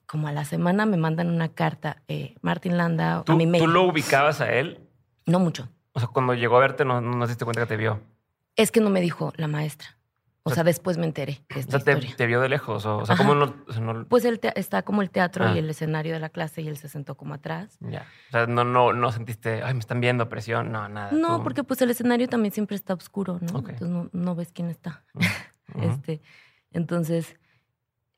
como a la semana me mandan una carta, eh, Martín Landa, a ¿Tú, mi mail. ¿Tú lo ubicabas a él? No mucho. O sea, cuando llegó a verte, no, no te diste cuenta que te vio. Es que no me dijo la maestra. O O sea, después me enteré de O esta sea, te, historia. te vio de lejos. O, o sea. ¿cómo no, o sea, no- Pues él te- está como el teatro Ah. y el escenario de la clase y él se sentó como atrás. ya. O sea, no, no, no sentiste, ay, me están viendo presión. No, nada. No, tú- porque pues el escenario también siempre está oscuro, ¿no? Entonces no, no ves quién está. [LAUGHS] Ujú. Este, entonces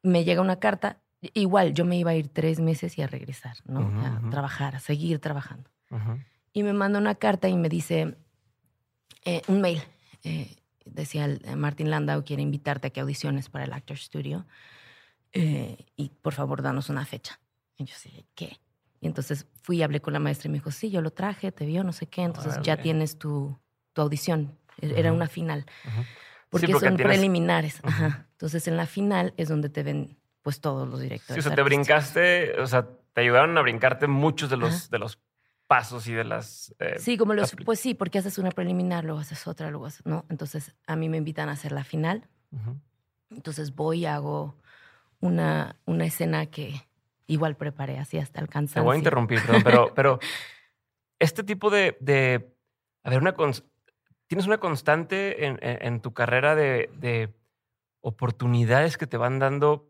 me llega una carta. Igual, yo me iba a ir tres meses y a regresar, ¿no? A trabajar, a seguir trabajando. Y me manda una carta y me dice, eh, un mail. eh, decía, eh, Martin Landau quiere invitarte a que audiciones para el Actor Studio. eh, y por favor, danos una fecha. Y yo sé, ¿qué? Y entonces fui y hablé con la maestra y me dijo, sí, yo lo traje, te vio, no sé qué. Entonces ya tienes tu, tu audición. E- Era Ujú. una final. Ujú. Porque, porque son tienes- preliminares. Ujú. Ajá. Entonces en la final es donde te ven pues todos los Sí, directores. o sea, te brincaste, o sea, te ayudaron a brincarte muchos de los, de los pasos y de las. eh, Sí, como los, pues sí, porque haces una preliminar, luego haces otra, luego haces, ¿no? Entonces a mí me invitan a hacer la final. Entonces voy y hago una, una escena que igual preparé así hasta el Te voy a interrumpir, perdón, pero, [LAUGHS] pero este tipo de, de a ver, una tienes una constante en, en- en tu carrera de, de oportunidades que te van dando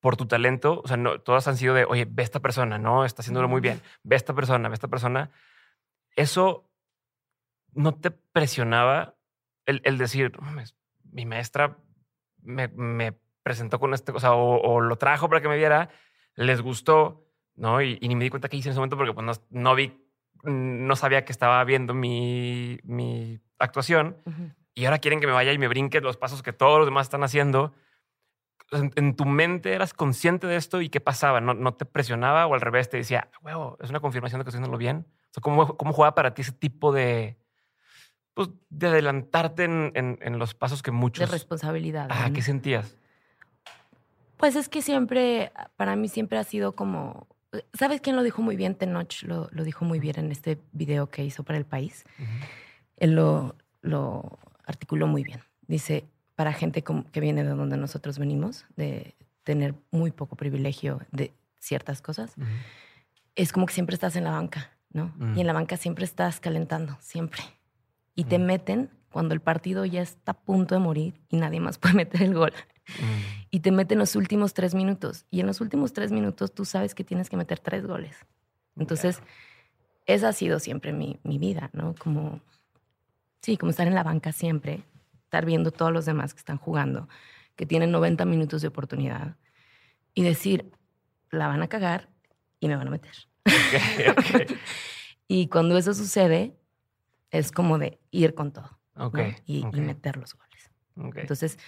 por tu talento. O sea, no, todas han sido de, oye, ve esta persona, no, está haciéndolo muy bien, ve esta persona, ve esta persona. Eso no te presionaba el, el decir, "No mames, mi maestra me, me presentó con este, o sea, o, o lo trajo para que me viera, les gustó, ¿no? Y, y ni me di cuenta que hice en ese momento porque pues, no, no vi, no sabía que estaba viendo mi, mi actuación y ahora quieren que me vaya y me brinque los pasos que todos los demás están haciendo. En, en tu mente eras consciente de esto y qué pasaba, no, no te presionaba o al revés te decía, huevo, es una confirmación de que estoy haciéndolo bien. O sea, ¿cómo, cómo jugaba para ti ese tipo de, pues, de adelantarte en, en- en los pasos que De muchos... responsabilidad. Ah. ¿qué sentías? Pues es que siempre, para mí siempre ha sido como... ¿Sabes quién lo dijo muy bien? Tenoch lo, lo dijo muy bien en este video que hizo para El País. Él lo, lo articuló muy bien. Dice, para gente como- que viene de donde nosotros venimos, de tener muy poco privilegio de ciertas cosas, es como que siempre estás en la banca, ¿no? Mm. Y en la banca siempre estás calentando, siempre. Y te Mm. meten cuando el partido ya está a punto de morir y nadie más [LAUGHS] puede meter el gol. Mm. Y te meten los últimos tres minutos. Y en los últimos tres minutos tú sabes que tienes que meter tres goles. Entonces, esa ha sido siempre mi, mi vida, ¿no? Como, sí, como estar en la banca siempre, estar viendo todos los demás que están jugando, que tienen 90 minutos de oportunidad y decir, la van a cagar y me van a meter. [LAUGHS] Y cuando eso sucede, es como de ir con todo y, meter los goles. Entonces,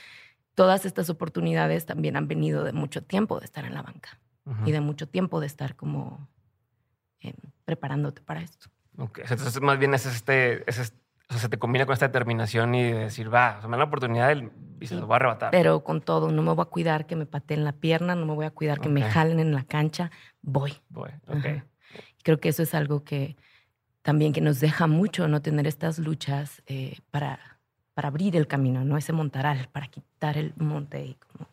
todas estas oportunidades también han venido de mucho tiempo de estar en la banca y de mucho tiempo de estar como em, preparándote para esto. Entonces, más bien es este, es este- o sea, se te combina con esta determinación y de decir, va, o sea, me dan la oportunidad y se Sí. lo voy a arrebatar. Pero con todo, no me voy a cuidar que me pateen la pierna, no me voy a cuidar que me jalen en la cancha, voy. Voy, ok. Creo que eso es algo que también que nos deja mucho no tener estas luchas eh, para, para abrir el camino, ¿no? Ese montaral, para quitar el monte y como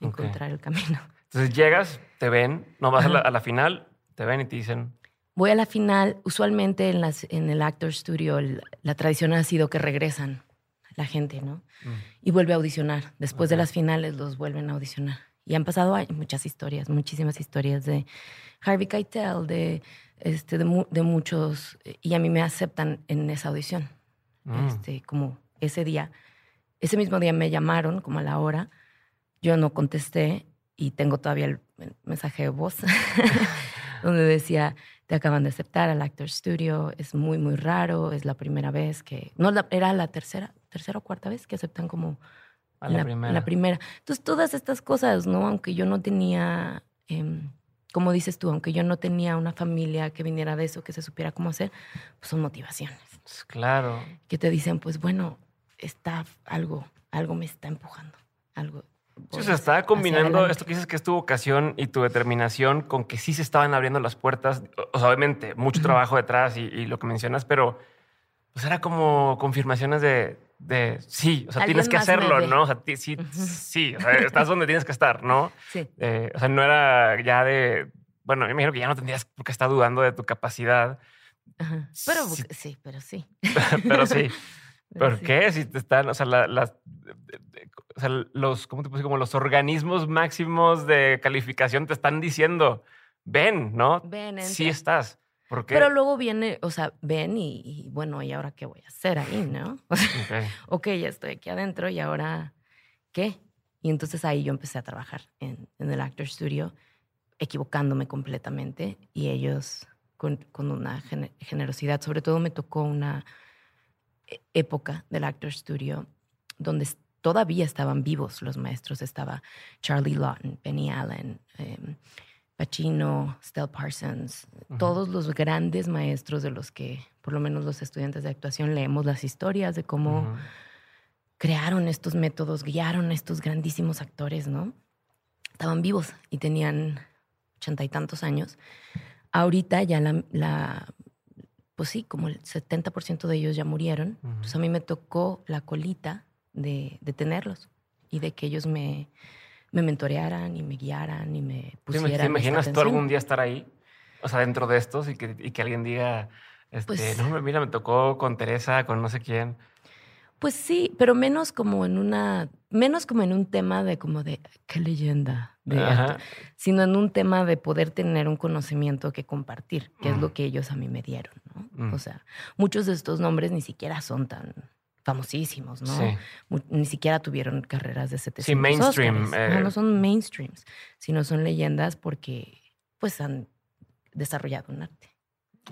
encontrar el camino. Entonces llegas, te ven, no vas a la, a la final, te ven y te dicen, Voy a la final, usualmente en, las, en el Actor Studio el- la tradición ha sido que regresan la gente, ¿no? mm, y vuelve a audicionar. Después de las finales los vuelven a audicionar. Y han pasado años, muchas historias, muchísimas historias de Harvey Keitel, de, este, de, de muchos, y a mí me aceptan en esa audición. mm, Este, como ese día, ese mismo día me llamaron, como a la hora, yo no contesté y tengo todavía el mensaje de voz [LAUGHS] donde decía, te acaban de aceptar al Actor Studio, es muy, muy raro, es la primera vez que, no, la- era la tercera, tercera o cuarta vez que aceptan como a primera. la primera. Entonces, todas estas cosas, ¿no? Aunque yo no tenía, em, como dices tú, aunque yo no tenía una familia que viniera de eso, que se supiera cómo hacer, pues son motivaciones. Pues, Claro. Que te dicen, pues bueno, está algo, algo me está empujando, algo. Sí, sea, hacia- estaba combinando esto que dices que es tu vocación y tu determinación con que sí se estaban abriendo las puertas. O sea, obviamente, mucho trabajo detrás y, y lo que mencionas, pero pues era como confirmaciones de, de sí, o sea, tienes que hacerlo. ¿no? O sea, sí, sí, o sea, estás donde tienes que estar, ¿no? Sí. Eh, o sea, no era ya de, bueno, me imagino que ya no tendrías por qué estar dudando de tu capacidad, Ajá. Pero Sí. sí, pero sí. [LAUGHS] pero sí. ¿Por sí. qué? Si te están, o sea, la- las, o sea, los, ¿cómo te puse? Como los organismos máximos de calificación te están diciendo, ven, ¿no? Ven, Sí entra. estás. ¿Por qué? Pero luego viene, o sea, ven y, y, bueno, ¿y ahora qué voy a hacer ahí, no? [LAUGHS] O sea, Ok. ok, ya estoy aquí adentro y ahora, ¿qué? Y entonces ahí yo empecé a trabajar en, en el Actor Studio, equivocándome completamente y ellos con, con una gene- generosidad. Sobre todo me tocó una época del Actor Studio donde todavía estaban vivos los maestros. Estaba Charlie Lawton, Penny Allen, em, Pacino, Stell Parsons, todos los grandes maestros de los que, por lo menos los estudiantes de actuación, leemos las historias de cómo crearon estos métodos, guiaron a estos grandísimos actores, ¿no? Estaban vivos y tenían ochenta y tantos años. Ahorita ya la, la- pues sí, como el 70% de ellos ya murieron. Ujú. Entonces a mí me tocó la colita de, de tenerlos y de que ellos me, me mentorearan y me guiaran y me ¿Te, pusieran. te imaginas tú algún día estar ahí? O sea, dentro de estos y que, y que alguien diga, este, Pues- no, mira, me tocó con Teresa, con no sé quién. Pues sí, pero menos como en una, menos como en un tema de como de qué leyenda, de acto, sino en un tema de poder tener un conocimiento que compartir, que es Mm. lo que ellos a mí me dieron, ¿no? Mm. O sea, muchos de estos nombres ni siquiera son tan famosísimos, ¿no? Sí. Ni siquiera tuvieron carreras de 700 Sí, mainstream, eh. no son mainstreams, sino son leyendas porque pues han desarrollado un arte.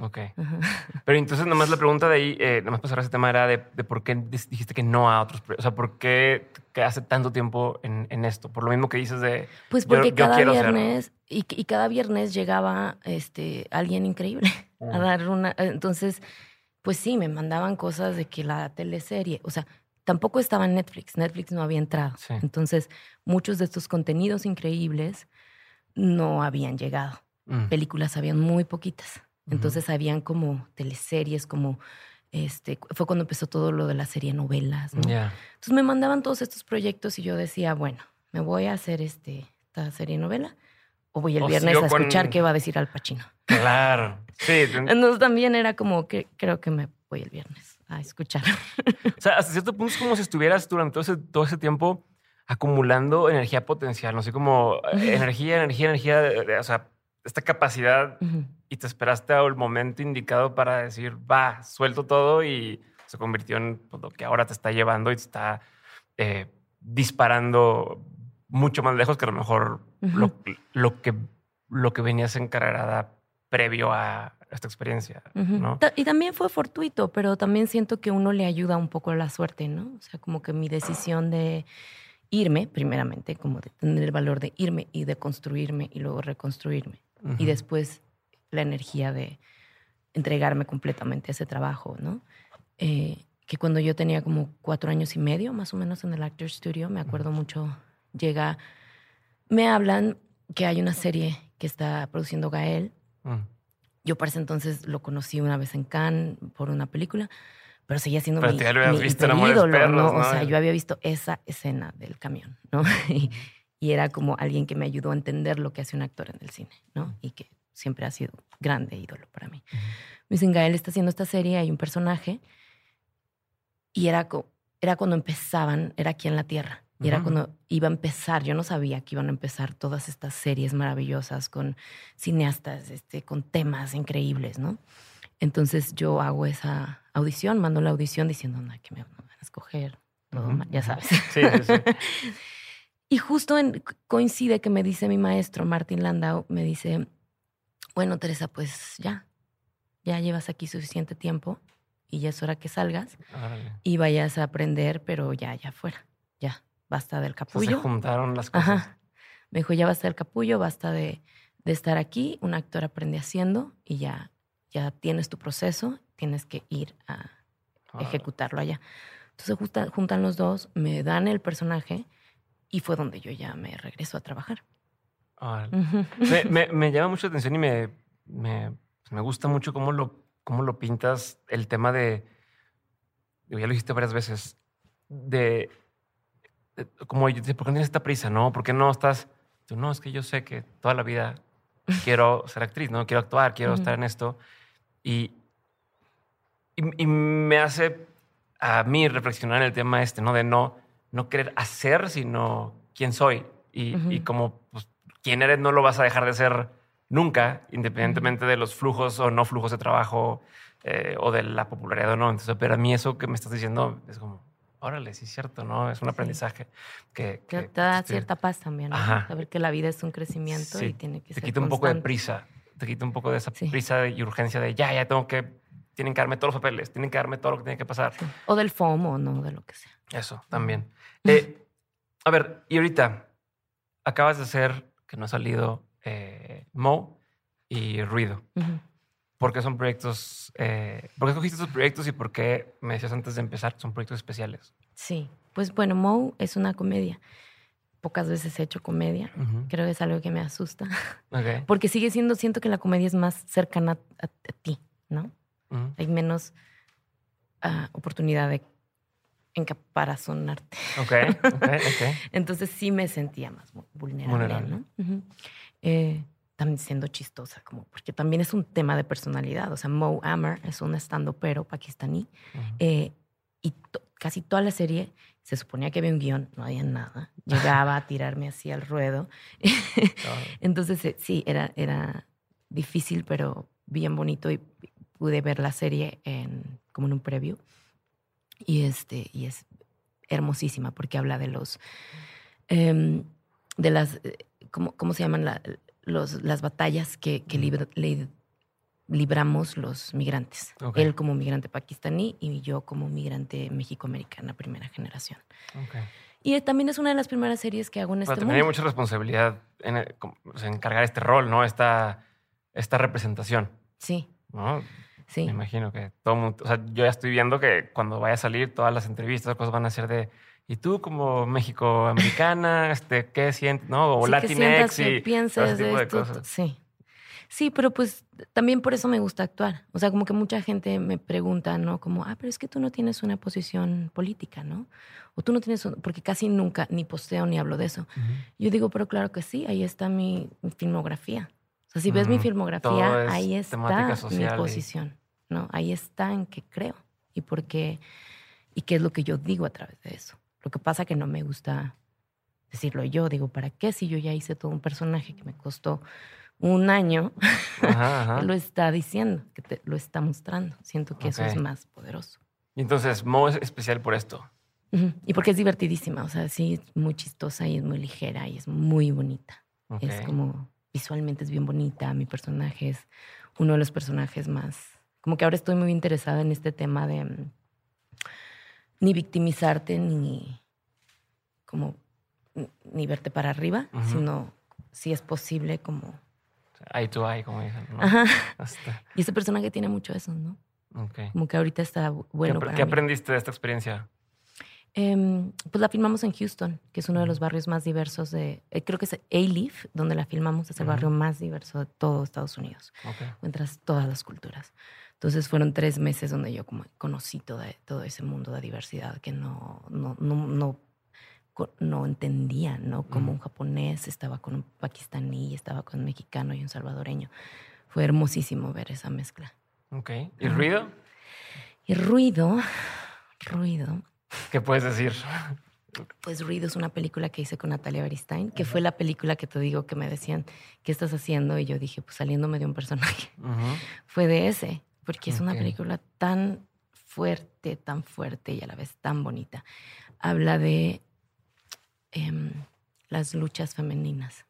Ok. Ajá. [LAUGHS] Pero entonces, nomás la pregunta de ahí, eh, nomás pasar ese tema era de, de por qué dijiste que no a otros. O sea, ¿por qué quedaste tanto tiempo en, en esto? Por lo mismo que dices de. Pues porque yo cada viernes y, y cada viernes llegaba este alguien increíble [LAUGHS] a dar una entonces pues sí me mandaban cosas de que la teleserie, o sea, tampoco estaba en Netflix, Netflix no había entrado. Sí. Entonces, muchos de estos contenidos increíbles no habían llegado. Mm, Películas habían muy poquitas. Entonces, habían como teleseries como este fue cuando empezó todo lo de las serie novelas, ¿no? Ya. Entonces me mandaban todos estos proyectos y yo decía, bueno, me voy a hacer este, esta serie novela o voy el O viernes a escuchar con- qué va a decir Al Pacino. Claro. Sí. [LAUGHS] Entonces también era como que creo que me voy el viernes a escuchar. O sea, hasta cierto punto es como si estuvieras durante todo ese, todo ese tiempo acumulando energía potencial, no sé, como eh, energía, energía, energía, o sea, esta capacidad y te esperaste al momento indicado para decir, va, suelto todo y se convirtió en pues, lo que ahora te está llevando y te está eh, disparando mucho más lejos que a lo mejor lo, lo que, lo que venías encarregada previo a esta experiencia, Y también fue fortuito, pero también siento que uno le ayuda un poco a la suerte, ¿no? O sea, como que mi decisión de irme, primeramente, como de tener el valor de irme y de construirme y luego reconstruirme. Y Ujú. después la energía de entregarme completamente a ese trabajo, ¿no? Eh, que cuando yo tenía como cuatro años y medio, más o menos, en el Actor Studio, me acuerdo mucho, llega, me hablan que hay una serie que está produciendo Gael, Mm. yo para ese entonces lo conocí una vez en Cannes por una película, pero seguía siendo Pero mi, mi visto Amores ídolo, Perros, ¿no? ¿no? O sea, yo había visto esa escena del camión, ¿no? [LAUGHS] y, y era como alguien que me ayudó a entender lo que hace un actor en el cine, ¿no? Y que siempre ha sido grande ídolo para mí. Me dicen, Gael está haciendo esta serie, hay un personaje, y era, era cuando empezaban, era aquí en la Tierra. Y era Ujú. cuando iba a empezar, yo no sabía que iban a empezar todas estas series maravillosas con cineastas, este, con temas increíbles, ¿no? Entonces yo hago esa audición, mando la audición diciendo, no, que me van a escoger, todo Ujú, mal", ya sabes. Sí, sí, sí. [LAUGHS] Y justo en- coincide que me dice mi maestro, Martín Landau, me dice, bueno, Teresa, pues ya, ya llevas aquí suficiente tiempo y ya es hora que salgas y vayas a aprender, pero ya, ya fuera, ya, basta del O sea, se capullo. juntaron las cosas. Ajá. Me dijo, ya basta del capullo, basta de, de estar aquí, un actor aprende haciendo y ya, ya tienes tu proceso, tienes que ir a ejecutarlo allá. Entonces juntan los dos, me dan el personaje y fue donde yo ya me regreso a trabajar. Ujú. me, me- me llama mucho la atención y me, me, me gusta mucho cómo lo, cómo lo pintas el tema de, ya lo dijiste varias veces, de, de- como, ¿por qué tienes esta prisa? No, ¿por qué no estás? Tú, no, es que yo sé que toda la vida [LAUGHS] quiero ser actriz, ¿no? Quiero actuar, quiero estar en esto. Y, y, y me hace a mí reflexionar en el tema este, ¿no? De no, no querer hacer, sino quién soy. Y, y Ujú. como pues, quién eres no lo vas a dejar de ser nunca, independientemente de los flujos o no flujos de trabajo eh, o de la popularidad o no. Entonces, pero a mí eso que me estás diciendo es como, órale, sí es cierto, ¿no? Es un aprendizaje que... Te, que, te da este, cierta paz también, ¿no? Ajá. Saber que la vida es un crecimiento Sí, y tiene que te ser quita un poco de prisa, te quita un poco de esa Sí. prisa y urgencia de ya, ya tengo que, tienen que darme todos los papeles, tienen que darme todo lo que tiene que pasar. Sí. O del FOMO, ¿no? De lo que sea. Eso también. Eh, a ver, y ahorita acabas de hacer que no ha salido eh, Mo y Ruido. Ujú. ¿Por qué son proyectos? Eh, ¿Por qué escogiste estos proyectos y por qué me decías antes de empezar que son proyectos especiales? Sí. Pues bueno, Moe es una comedia. Pocas veces he hecho comedia. Creo que es algo que me asusta. [LAUGHS] Porque sigue siendo, siento que la comedia es más cercana a, a ti, ¿no? Hay menos ah, oportunidad de encaparazonarte. Ok, [LAUGHS] ok, ok. Entonces sí me sentía más vu- vulnerable, Vulnerable. ¿no? Ujú. Eh, también siendo chistosa, como, porque también es un tema de personalidad. O sea, Mo Amer es un estando pero pakistaní. Ujú. eh, y to- casi toda la serie se suponía que había un guion, no había nada. Llegaba a tirarme así al ruedo. [LAUGHS] Entonces, eh, sí, era, era difícil, pero bien bonito y pude ver la serie en, como en un preview. Y, este, y es hermosísima porque habla de los, em, de las, eh, ¿cómo, cómo se llaman? La- los, las batallas que, que libra- li- libramos los migrantes. Ok. Él como migrante pakistaní y yo como migrante mexicoamericana, primera generación. Ok. Y eh, también es una de las primeras series que hago en Pero este también hay mundo. mucha responsabilidad en, eh, en cargar este rol, ¿no? Esta, esta representación, Sí, ¿no? Sí. Me imagino que todo mundo, o sea, yo ya estoy viendo que cuando vaya a salir todas las entrevistas, cosas van a ser de, ¿y tú como México-americana, [LAUGHS] este, qué sientes, no? O Sí, que Latinx sientas, y que todo ese pienses tipo de de esto. cosas. Sí. Sí, pero pues también por eso me gusta actuar. O sea, como que mucha gente me pregunta, ¿no? Como, ah, pero es que tú no tienes una posición política, ¿no? O tú no tienes, un... porque casi nunca ni posteo ni hablo de eso. Yo digo, pero claro que sí, ahí está mi, filmografía. O sea, si ves mi filmografía, ahí está mi posición, ¿no? Ahí está en qué creo y por qué, y qué es lo que yo digo a través de eso. Lo que pasa que no me gusta decirlo yo. Digo, ¿para qué si yo ya hice todo un personaje que me costó un año, [LAUGHS] lo está diciendo, que te lo está mostrando. Siento que eso es más poderoso. Y entonces, Mo es especial por esto. Y porque es divertidísima, o sea, sí, es muy chistosa y es muy ligera y es muy bonita. Es como, visualmente es bien bonita, mi personaje es uno de los personajes más, como que ahora estoy muy interesada en este tema de mm, ni victimizarte ni como ni verte para arriba, sino si es posible como Eye to eye, como dicen. Y ese personaje tiene mucho eso, ¿no? Como que ahorita está bueno. ¿Qué, ¿qué aprendiste de esta experiencia? Em, pues la filmamos en Houston, que es uno de los barrios más diversos de. Eh, creo que es A-Leaf, donde la filmamos, es el barrio más diverso de todo Estados Unidos. Encuentras todas las culturas. Entonces fueron tres meses donde yo como conocí todo, todo ese mundo de diversidad que no, no, no, no no entendía, ¿no? Como un japonés estaba con un pakistaní, estaba con un mexicano y un salvadoreño. Fue hermosísimo ver esa mezcla. Ok. ¿Y ruido? Y ruido, ruido. ¿Qué puedes decir? Pues Ruido es una película que hice con Natalia Beristain, que fue la película que te digo que me decían, ¿qué estás haciendo? Y yo dije, pues saliéndome de un personaje. Fue de ese, porque es una película tan fuerte, tan fuerte y a la vez tan bonita. Habla de Em, las luchas femeninas.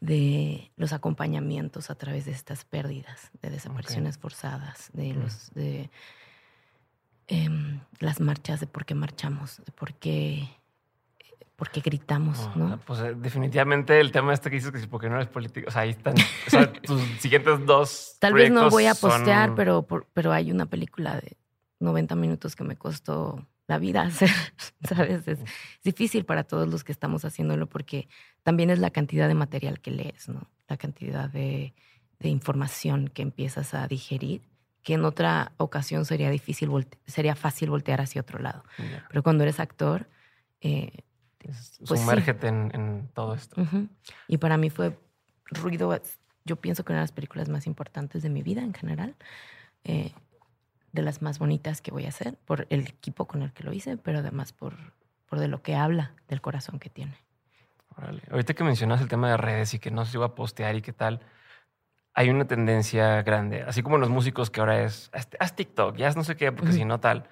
De los acompañamientos a través de estas pérdidas, de desapariciones forzadas, de mm. los de em, las marchas, de por qué marchamos, de por qué por qué gritamos, ¿no? Pues eh, definitivamente el tema este que dices que si porque no eres político, o sea, ahí están o sea, [LAUGHS] tus siguientes dos. Tal vez no voy a postear, pero, pero hay una película de 90 minutos que me costó la vida [LAUGHS] hacer, ¿sabes? Es difícil para todos los que estamos haciéndolo porque también es la cantidad de material que lees, ¿no? La cantidad de, información que empiezas a digerir, que en otra ocasión sería difícil, sería fácil voltear hacia otro lado. Pero cuando eres actor... Eh, pues Sumérgete en, todo esto. Y para mí fue ruido, yo pienso que una de las películas más importantes de mi vida en general. Eh, de las más bonitas que voy a hacer, por el equipo con el que lo hice, pero además por, por de lo que habla, del corazón que tiene. Ahorita que mencionas el tema de redes y que no se iba a postear y qué tal, hay una tendencia grande, así como los músicos que ahora es, haz, TikTok, ya no sé qué, porque si no tal.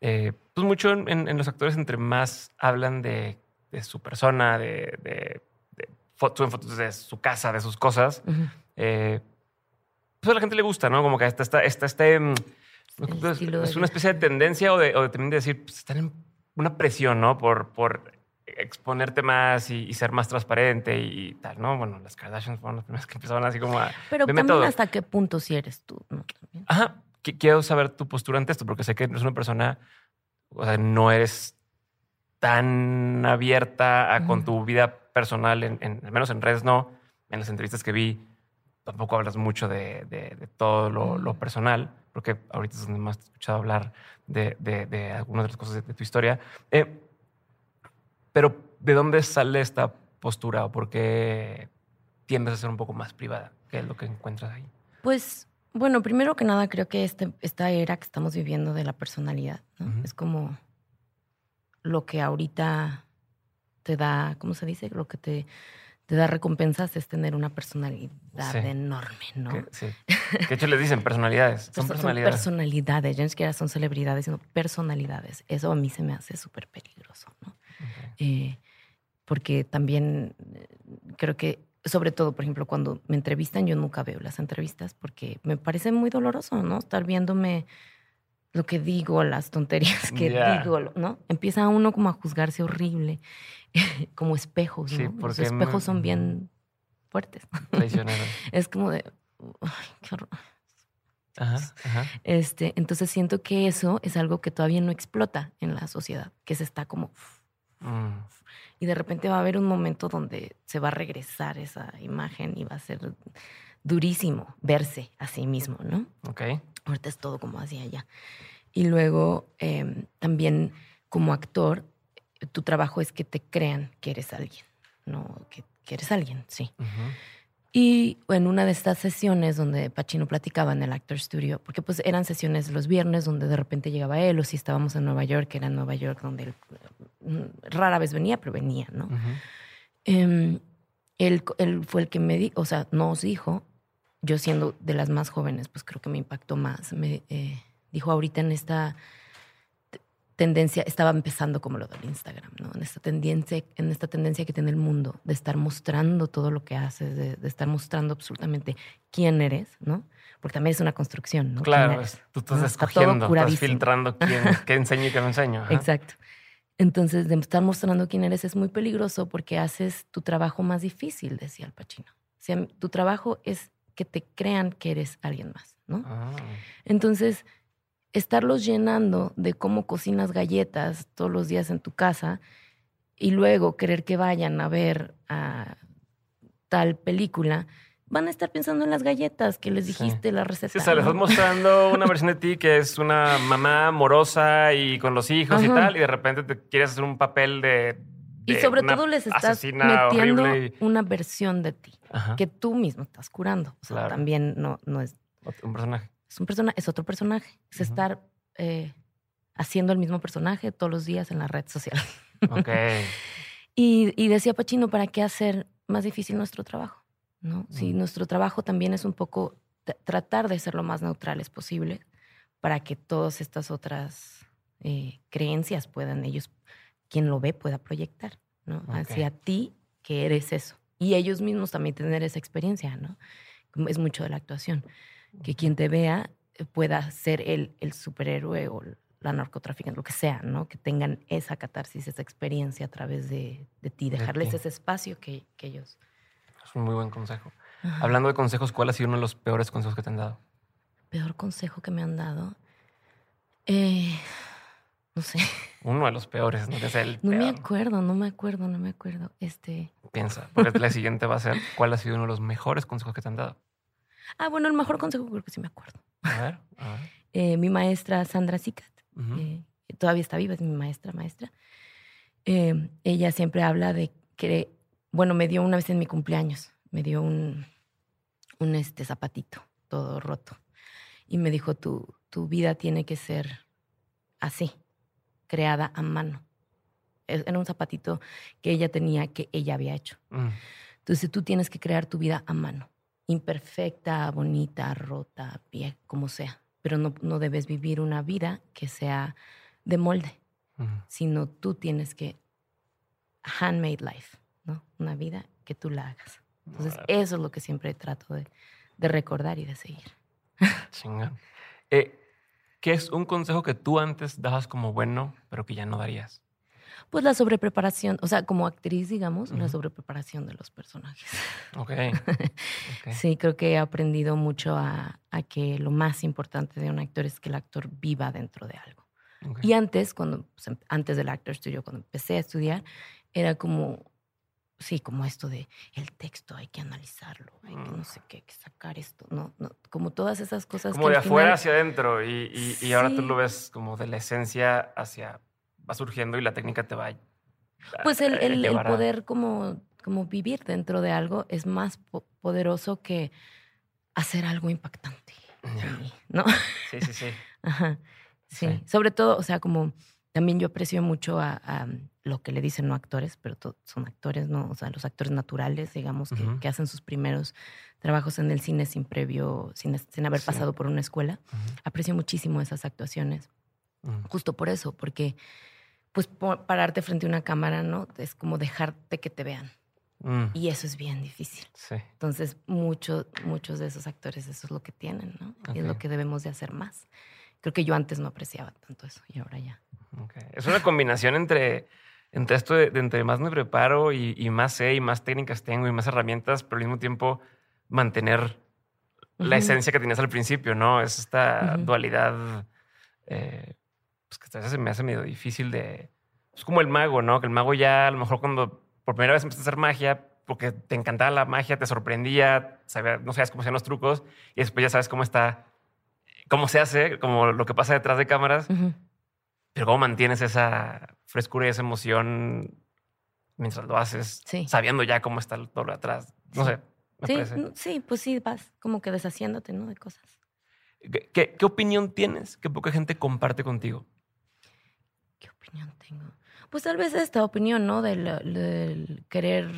Eh, pues mucho en, los actores entre más hablan de, su persona, de, de, fotos de su casa, de sus cosas, eh, pues a la gente le gusta, ¿no? Como que está, está, está este mm, es una especie de tendencia o de, o de también decir, pues, están en una presión, ¿no? Por, por exponerte más y, ser más transparente y tal, ¿no? Bueno, las Kardashians fueron las primeras que empezaron así como a... Pero también hasta qué punto si eres tú, ¿no? Ajá. Quiero saber tu postura ante esto porque sé que eres una persona, o sea, no eres tan abierta con tu vida personal, en, al menos en redes no. En las entrevistas que vi, tampoco hablas mucho de, de, todo lo, lo personal porque ahorita es donde más te he escuchado hablar de, de, algunas de las cosas de, tu historia. Eh, pero, ¿de dónde sale esta postura o por qué tiendes a ser un poco más privada? ¿Qué es lo que encuentras ahí? Pues, bueno, primero que nada, creo que este, esta era que estamos viviendo de la personalidad es como lo que ahorita te da, ¿cómo se dice? Lo que te te da recompensas es tener una personalidad enorme, ¿no? sí. [LAUGHS] De hecho les dicen personalidades. Son personalidades. Son personalidades. Ya ni siquiera son celebridades, sino personalidades. Eso a mí se me hace súper peligroso, ¿no? Eh, porque también eh, creo que, sobre todo, por ejemplo, cuando me entrevistan, yo nunca veo las entrevistas porque me parece muy doloroso, ¿no? Estar viéndome lo que digo, las tonterías que digo, ¿no? Empieza uno como a juzgarse horrible. [LAUGHS] como espejos, ¿no? Los espejos son bien fuertes. [LAUGHS] es como de, ay, qué horror. Este, entonces siento que eso es algo que todavía no explota en la sociedad, que se está como... Mm. Y de repente va a haber un momento donde se va a regresar esa imagen y va a ser durísimo verse a sí mismo, ¿no? Ok. Ahorita es todo como hacia allá. Y luego em, también como actor, tu trabajo es que te crean que eres alguien, ¿no? Que, que eres alguien, sí. Y en una de estas sesiones donde Pacino platicaba en el Actor Studio, porque pues eran sesiones los viernes donde de repente llegaba él, o si estábamos en Nueva York, era en Nueva York donde él mm, rara vez venía, pero venía, ¿no? Em, él, él fue el que me dijo, o sea, nos dijo, yo siendo de las más jóvenes, pues creo que me impactó más. Me eh, dijo ahorita en esta tendencia, estaba empezando como lo del Instagram, ¿no? En esta tendencia, en esta tendencia que tiene el mundo de estar mostrando todo lo que haces, de, de estar mostrando absolutamente quién eres, ¿no? Porque también es una construcción, ¿no? ¿Quién Claro, eres? tú estás ¿no? Está todo escogiendo, estás filtrando quién, [LAUGHS] qué enseño y qué no enseño. Ajá. Exacto. Entonces, de estar mostrando quién eres es muy peligroso porque haces tu trabajo más difícil, decía el Pachino. O sea, tu trabajo es que te crean que eres alguien más, ¿no? Ah, Entonces, estarlos llenando de cómo cocinas galletas todos los días en tu casa y luego querer que vayan a ver a tal película, van a estar pensando en las galletas que les Sí. dijiste la receta. Sí, o sea, le ¿no? estás mostrando una versión de ti que es una mamá amorosa y con los hijos y tal, y de repente te quieres hacer un papel de. Y sobre todo les estás metiendo horrible una versión de ti. Ajá. que tú mismo estás curando. O sea, Claro. también no, no es, Un personaje. es un persona, es otro personaje. Es estar eh, haciendo el mismo personaje todos los días en la red social. Ok. [LAUGHS] Y, y decía Pachino, ¿para qué hacer más difícil nuestro trabajo? ¿No? Si Mm. nuestro trabajo también es un poco tratar de ser lo más neutrales posible para que todas estas otras eh, creencias puedan ellos, quien lo ve, pueda proyectar, ¿no? Hacia ti que eres eso. Y ellos mismos también tener esa experiencia, ¿no? Es mucho de la actuación. Que quien te vea eh, pueda ser el, el superhéroe o la narcotraficante, lo que sea, ¿no? Que tengan esa catarsis, esa experiencia a través de, de ti, De dejarles ti. ese espacio que, que ellos. Es un muy buen consejo. Ajá. Hablando de consejos, ¿cuál ha sido uno de los peores consejos que te han dado? Peor consejo que me han dado. Eh, no sé. Uno de los peores, no que sea el No me acuerdo, no me acuerdo, no me acuerdo. Este. Piensa, porque la siguiente va a ser ¿cuál ha sido uno de los mejores consejos que te han dado? Ah, bueno, el mejor consejo creo que sí me acuerdo. A ver, a ver. [LAUGHS] Eh, mi maestra Sandra Sicat, eh, todavía está viva, es mi maestra, maestra. Eh, ella siempre habla de que, bueno, me dio una vez en mi cumpleaños, me dio un, un este zapatito todo roto. Y me dijo, tu, tu vida tiene que ser así, creada a mano. Era un zapatito que ella tenía, que ella había hecho. Mm, Entonces tú tienes que crear tu vida a mano, imperfecta, bonita, rota, vieja, como sea. Pero no, no debes vivir una vida que sea de molde, mm. sino tú tienes que handmade life, ¿no? Una vida que tú la hagas. Entonces eso es lo que siempre trato de, de recordar y de seguir. Chingón. Eh, ¿Qué es un consejo que tú antes dabas como bueno, pero que ya no darías? Pues la sobrepreparación, o sea, como actriz, digamos, la Ujú. sobrepreparación de los personajes. Ok. ok. [LAUGHS] Sí, creo que he aprendido mucho a, a que lo más importante de un actor es que el actor viva dentro de algo. Y antes, cuando, pues, antes del Actor Studio, cuando empecé a estudiar, era como, sí, como esto de el texto, hay que analizarlo, hay que no sé qué, hay que sacar esto, no, no, como todas esas cosas. Como que de afuera final- hacia adentro y, y- y ahora tú lo ves como de la esencia hacia... Va surgiendo y la técnica te va a- Pues el, a el- el llevar a- poder como, como vivir dentro de algo es más po- poderoso que hacer algo impactante. Sí, ¿No? Sí, sí, sí. [LAUGHS] Ajá. Sí. Sí. Sobre todo, o sea, como también yo aprecio mucho a, a, lo que le dicen no actores, pero son actores, ¿no? O sea, los actores naturales, digamos, que, hacen sus primeros trabajos en el cine sin previo, sin, sin haber Sí. pasado por una escuela. Aprecio muchísimo esas actuaciones, justo por eso, porque pues pararte frente a una cámara, ¿no? Es como dejarte que te vean. Mm, Y eso es bien difícil. Sí. Entonces, muchos muchos de esos actores eso es lo que tienen, ¿no? Y es lo que debemos de hacer más. Creo que yo antes no apreciaba tanto eso y ahora ya. Es una combinación entre, entre esto de, de entre más me preparo y, y más sé y más técnicas tengo y más herramientas, pero al mismo tiempo mantener la esencia que tenías al principio, ¿no? Es esta dualidad eh, pues que a veces se me hace medio difícil de... Es como el mago, ¿no? Que el mago ya a lo mejor cuando por primera vez empieza a hacer magia, porque te encantaba la magia, te sorprendía, sabía, no sabías cómo hacían los trucos y después ya sabes cómo está, cómo se hace, como lo que pasa detrás de cámaras, pero cómo mantienes esa frescura y esa emoción mientras lo haces, Sí. sabiendo ya cómo está todo lo atrás. No sé, me Sí, parece. sí, pues sí, vas como que deshaciéndote, ¿no? De cosas. ¿Qué, qué, qué opinión tienes que poca gente comparte contigo? ¿Qué opinión tengo? Pues tal vez esta opinión, ¿no? Del, del querer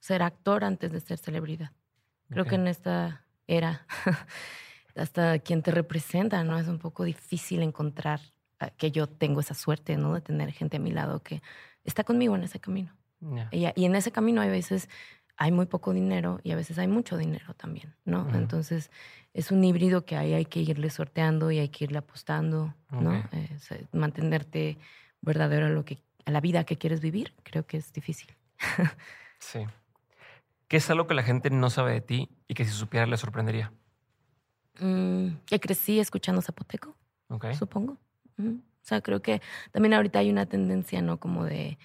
ser actor antes de ser celebridad. Creo que en esta era, [LAUGHS] hasta quien te representa, ¿no? Es un poco difícil encontrar ah, que yo tengo esa suerte, ¿no? De tener gente a mi lado que está conmigo en ese camino. Y, y en ese camino hay veces hay muy poco dinero y a veces hay mucho dinero también, ¿no? Entonces es un híbrido que ahí hay que irle sorteando y hay que irle apostando, ¿no? Eh, mantenerte verdadero a lo que a la vida que quieres vivir, creo que es difícil. [LAUGHS] Sí. ¿Qué es algo que la gente no sabe de ti y que si supiera le sorprendería? Mm, que crecí escuchando Zapoteco, supongo. O sea, creo que también ahorita hay una tendencia, ¿no? Como de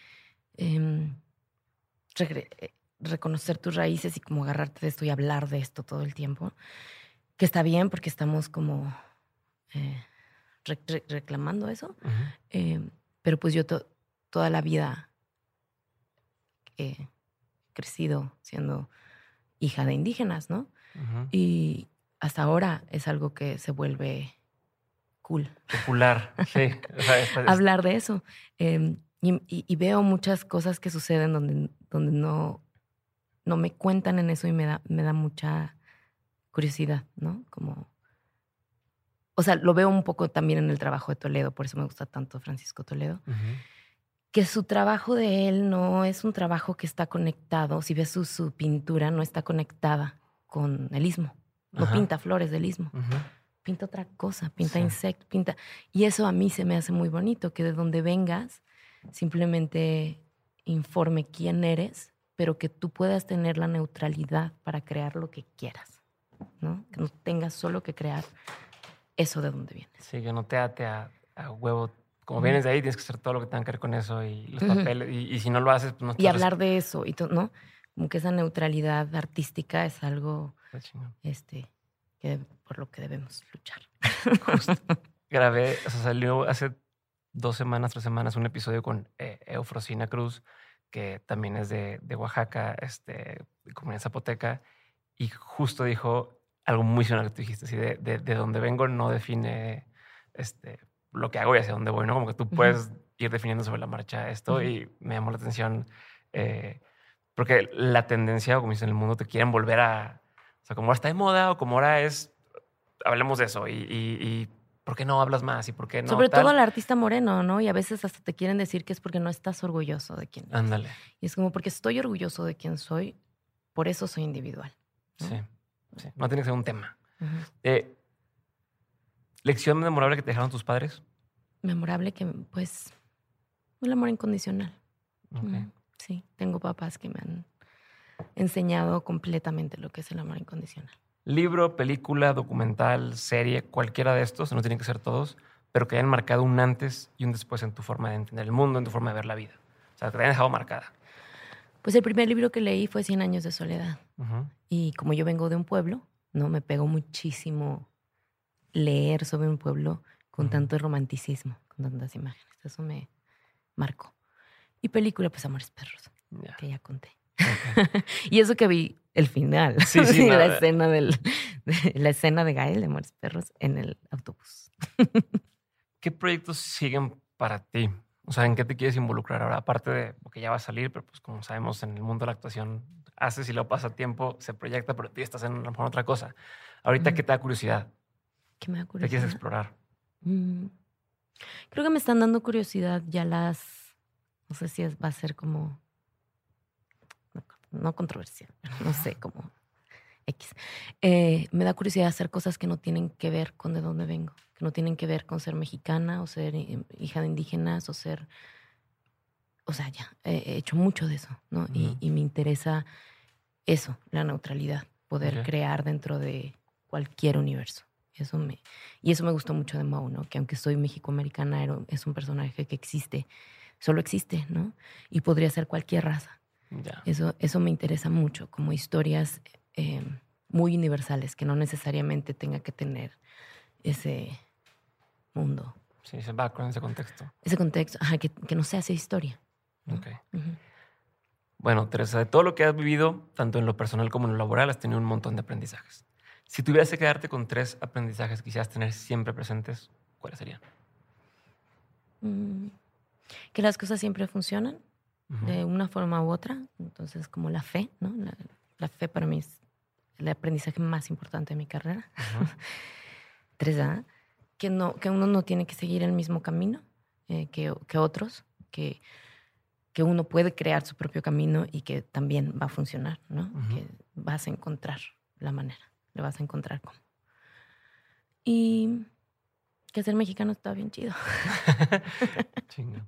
em, eh, reconocer tus raíces y como agarrarte de esto y hablar de esto todo el tiempo. Que está bien porque estamos como eh, re- re- reclamando eso. Eh, pero pues yo to- toda la vida he crecido siendo hija de indígenas, ¿no? Y hasta ahora es algo que se vuelve cool Popular. Sí. [LAUGHS] O sea, esta- hablar de eso. Eh, y, veo muchas cosas que suceden donde, donde no, no me cuentan en eso y me da, me da mucha curiosidad, ¿no? Como. O sea, lo veo un poco también en el trabajo de Toledo, por eso me gusta tanto Francisco Toledo. Que su trabajo de él no es un trabajo que está conectado. Si ves su, su pintura, no está conectada con el istmo. No Ajá. pinta flores del istmo Ujú. pinta otra cosa, pinta Sí. insectos, pinta... Y eso a mí se me hace muy bonito, que de donde vengas simplemente informe quién eres, pero que tú puedas tener la neutralidad para crear lo que quieras, ¿no? Que no tengas solo que crear eso de donde vienes. Sí, que no te ate a, a huevo. Como vienes de ahí, tienes que hacer todo lo que tenga que ver con eso y los Ujú. papeles. Y, y si no lo haces, pues no Y hablar de eso, y ¿no? Como que esa neutralidad artística es algo este, que, por lo que debemos luchar. [LAUGHS] Grabé, o sea, salió hace dos semanas, tres semanas, un episodio con eh, Eufrosina Cruz, que también es de, de Oaxaca, este, comunidad zapoteca, y justo dijo algo muy similar que tú dijiste, así de, de, de dónde vengo no define este, lo que hago y hacia dónde voy, ¿no? Como que tú puedes ir definiendo sobre la marcha esto Ujú. y me llamó la atención eh, porque la tendencia, como dicen en el mundo, te quieren volver a, o sea, como ahora está de moda o como ahora es, hablemos de eso y, y, y ¿por qué no hablas más? ¿Y por qué no? Sobre tal? todo al artista moreno, ¿no? Y a veces hasta te quieren decir que es porque no estás orgulloso de quién eres. Ándale, Y es como porque estoy orgulloso de quién soy, por eso soy individual. ¿no? sí, sí. No tiene que ser un tema. Eh, ¿Lección memorable que te dejaron tus padres? Memorable que, pues, el amor incondicional. Mm, Sí, tengo papás que me han enseñado completamente lo que es el amor incondicional. Libro, película, documental, serie, cualquiera de estos, no tienen que ser todos, pero que hayan marcado un antes y un después en tu forma de entender el mundo, en tu forma de ver la vida. O sea, que te hayan dejado marcada. Pues el primer libro que leí fue Cien años de soledad. Y como yo vengo de un pueblo, ¿no? Me pegó muchísimo leer sobre un pueblo con tanto romanticismo, con tantas imágenes. Eso me marcó. Y película, pues Amores Perros, que ya conté. [LAUGHS] Y eso que vi el final. Sí, [LAUGHS] sí, la nada. escena del, de- la escena de Gael de Amores Perros en el autobús. ¿Qué proyectos siguen para ti? O sea, ¿en qué te quieres involucrar ahora? Aparte de lo que ya va a salir, pero pues como sabemos, en el mundo de la actuación haces y lo pasa tiempo, se proyecta, pero tú estás en otra cosa. Ahorita. ¿qué te da curiosidad? ¿Qué me da ¿Qué quieres curiosidad? explorar? Mm, Creo que me están dando curiosidad ya las. No sé si es- va a ser como. No, no controversial, [LAUGHS] no sé, como X. Eh, me da curiosidad hacer cosas que no tienen que ver con de dónde vengo, que no tienen que ver con ser mexicana o ser eh, hija de indígenas o ser. O sea, ya, eh, he hecho mucho de eso, ¿no? Y- me interesa eso, la neutralidad, poder crear dentro de cualquier universo. Eso me, y eso me gustó mucho de Mau, ¿no? Que aunque soy mexicoamericana, es un personaje que existe, solo existe, ¿no? Y podría ser cualquier raza. Eso, eso me interesa mucho, como historias eh, muy universales, que no necesariamente tenga que tener ese mundo. Sí, ese background, ese contexto. Ese contexto, ajá, que, que no sea esa historia. Ok. Bueno, Teresa, de todo lo que has vivido, tanto en lo personal como en lo laboral, has tenido un montón de aprendizajes. Si tuvieras que quedarte con tres aprendizajes que quisieras tener siempre presentes, ¿cuáles serían? Mm, que las cosas siempre funcionan de una forma u otra. Entonces, como la fe, ¿no? La, fe para mí es el aprendizaje más importante de mi carrera. [LAUGHS] Tres A, que, no, que uno no tiene que seguir el mismo camino eh, que, que, otros, que, que uno puede crear su propio camino y que también va a funcionar, ¿no? Que vas a encontrar la manera le vas a encontrar cómo. Y que ser mexicano está bien chido. [LAUGHS] Chinga.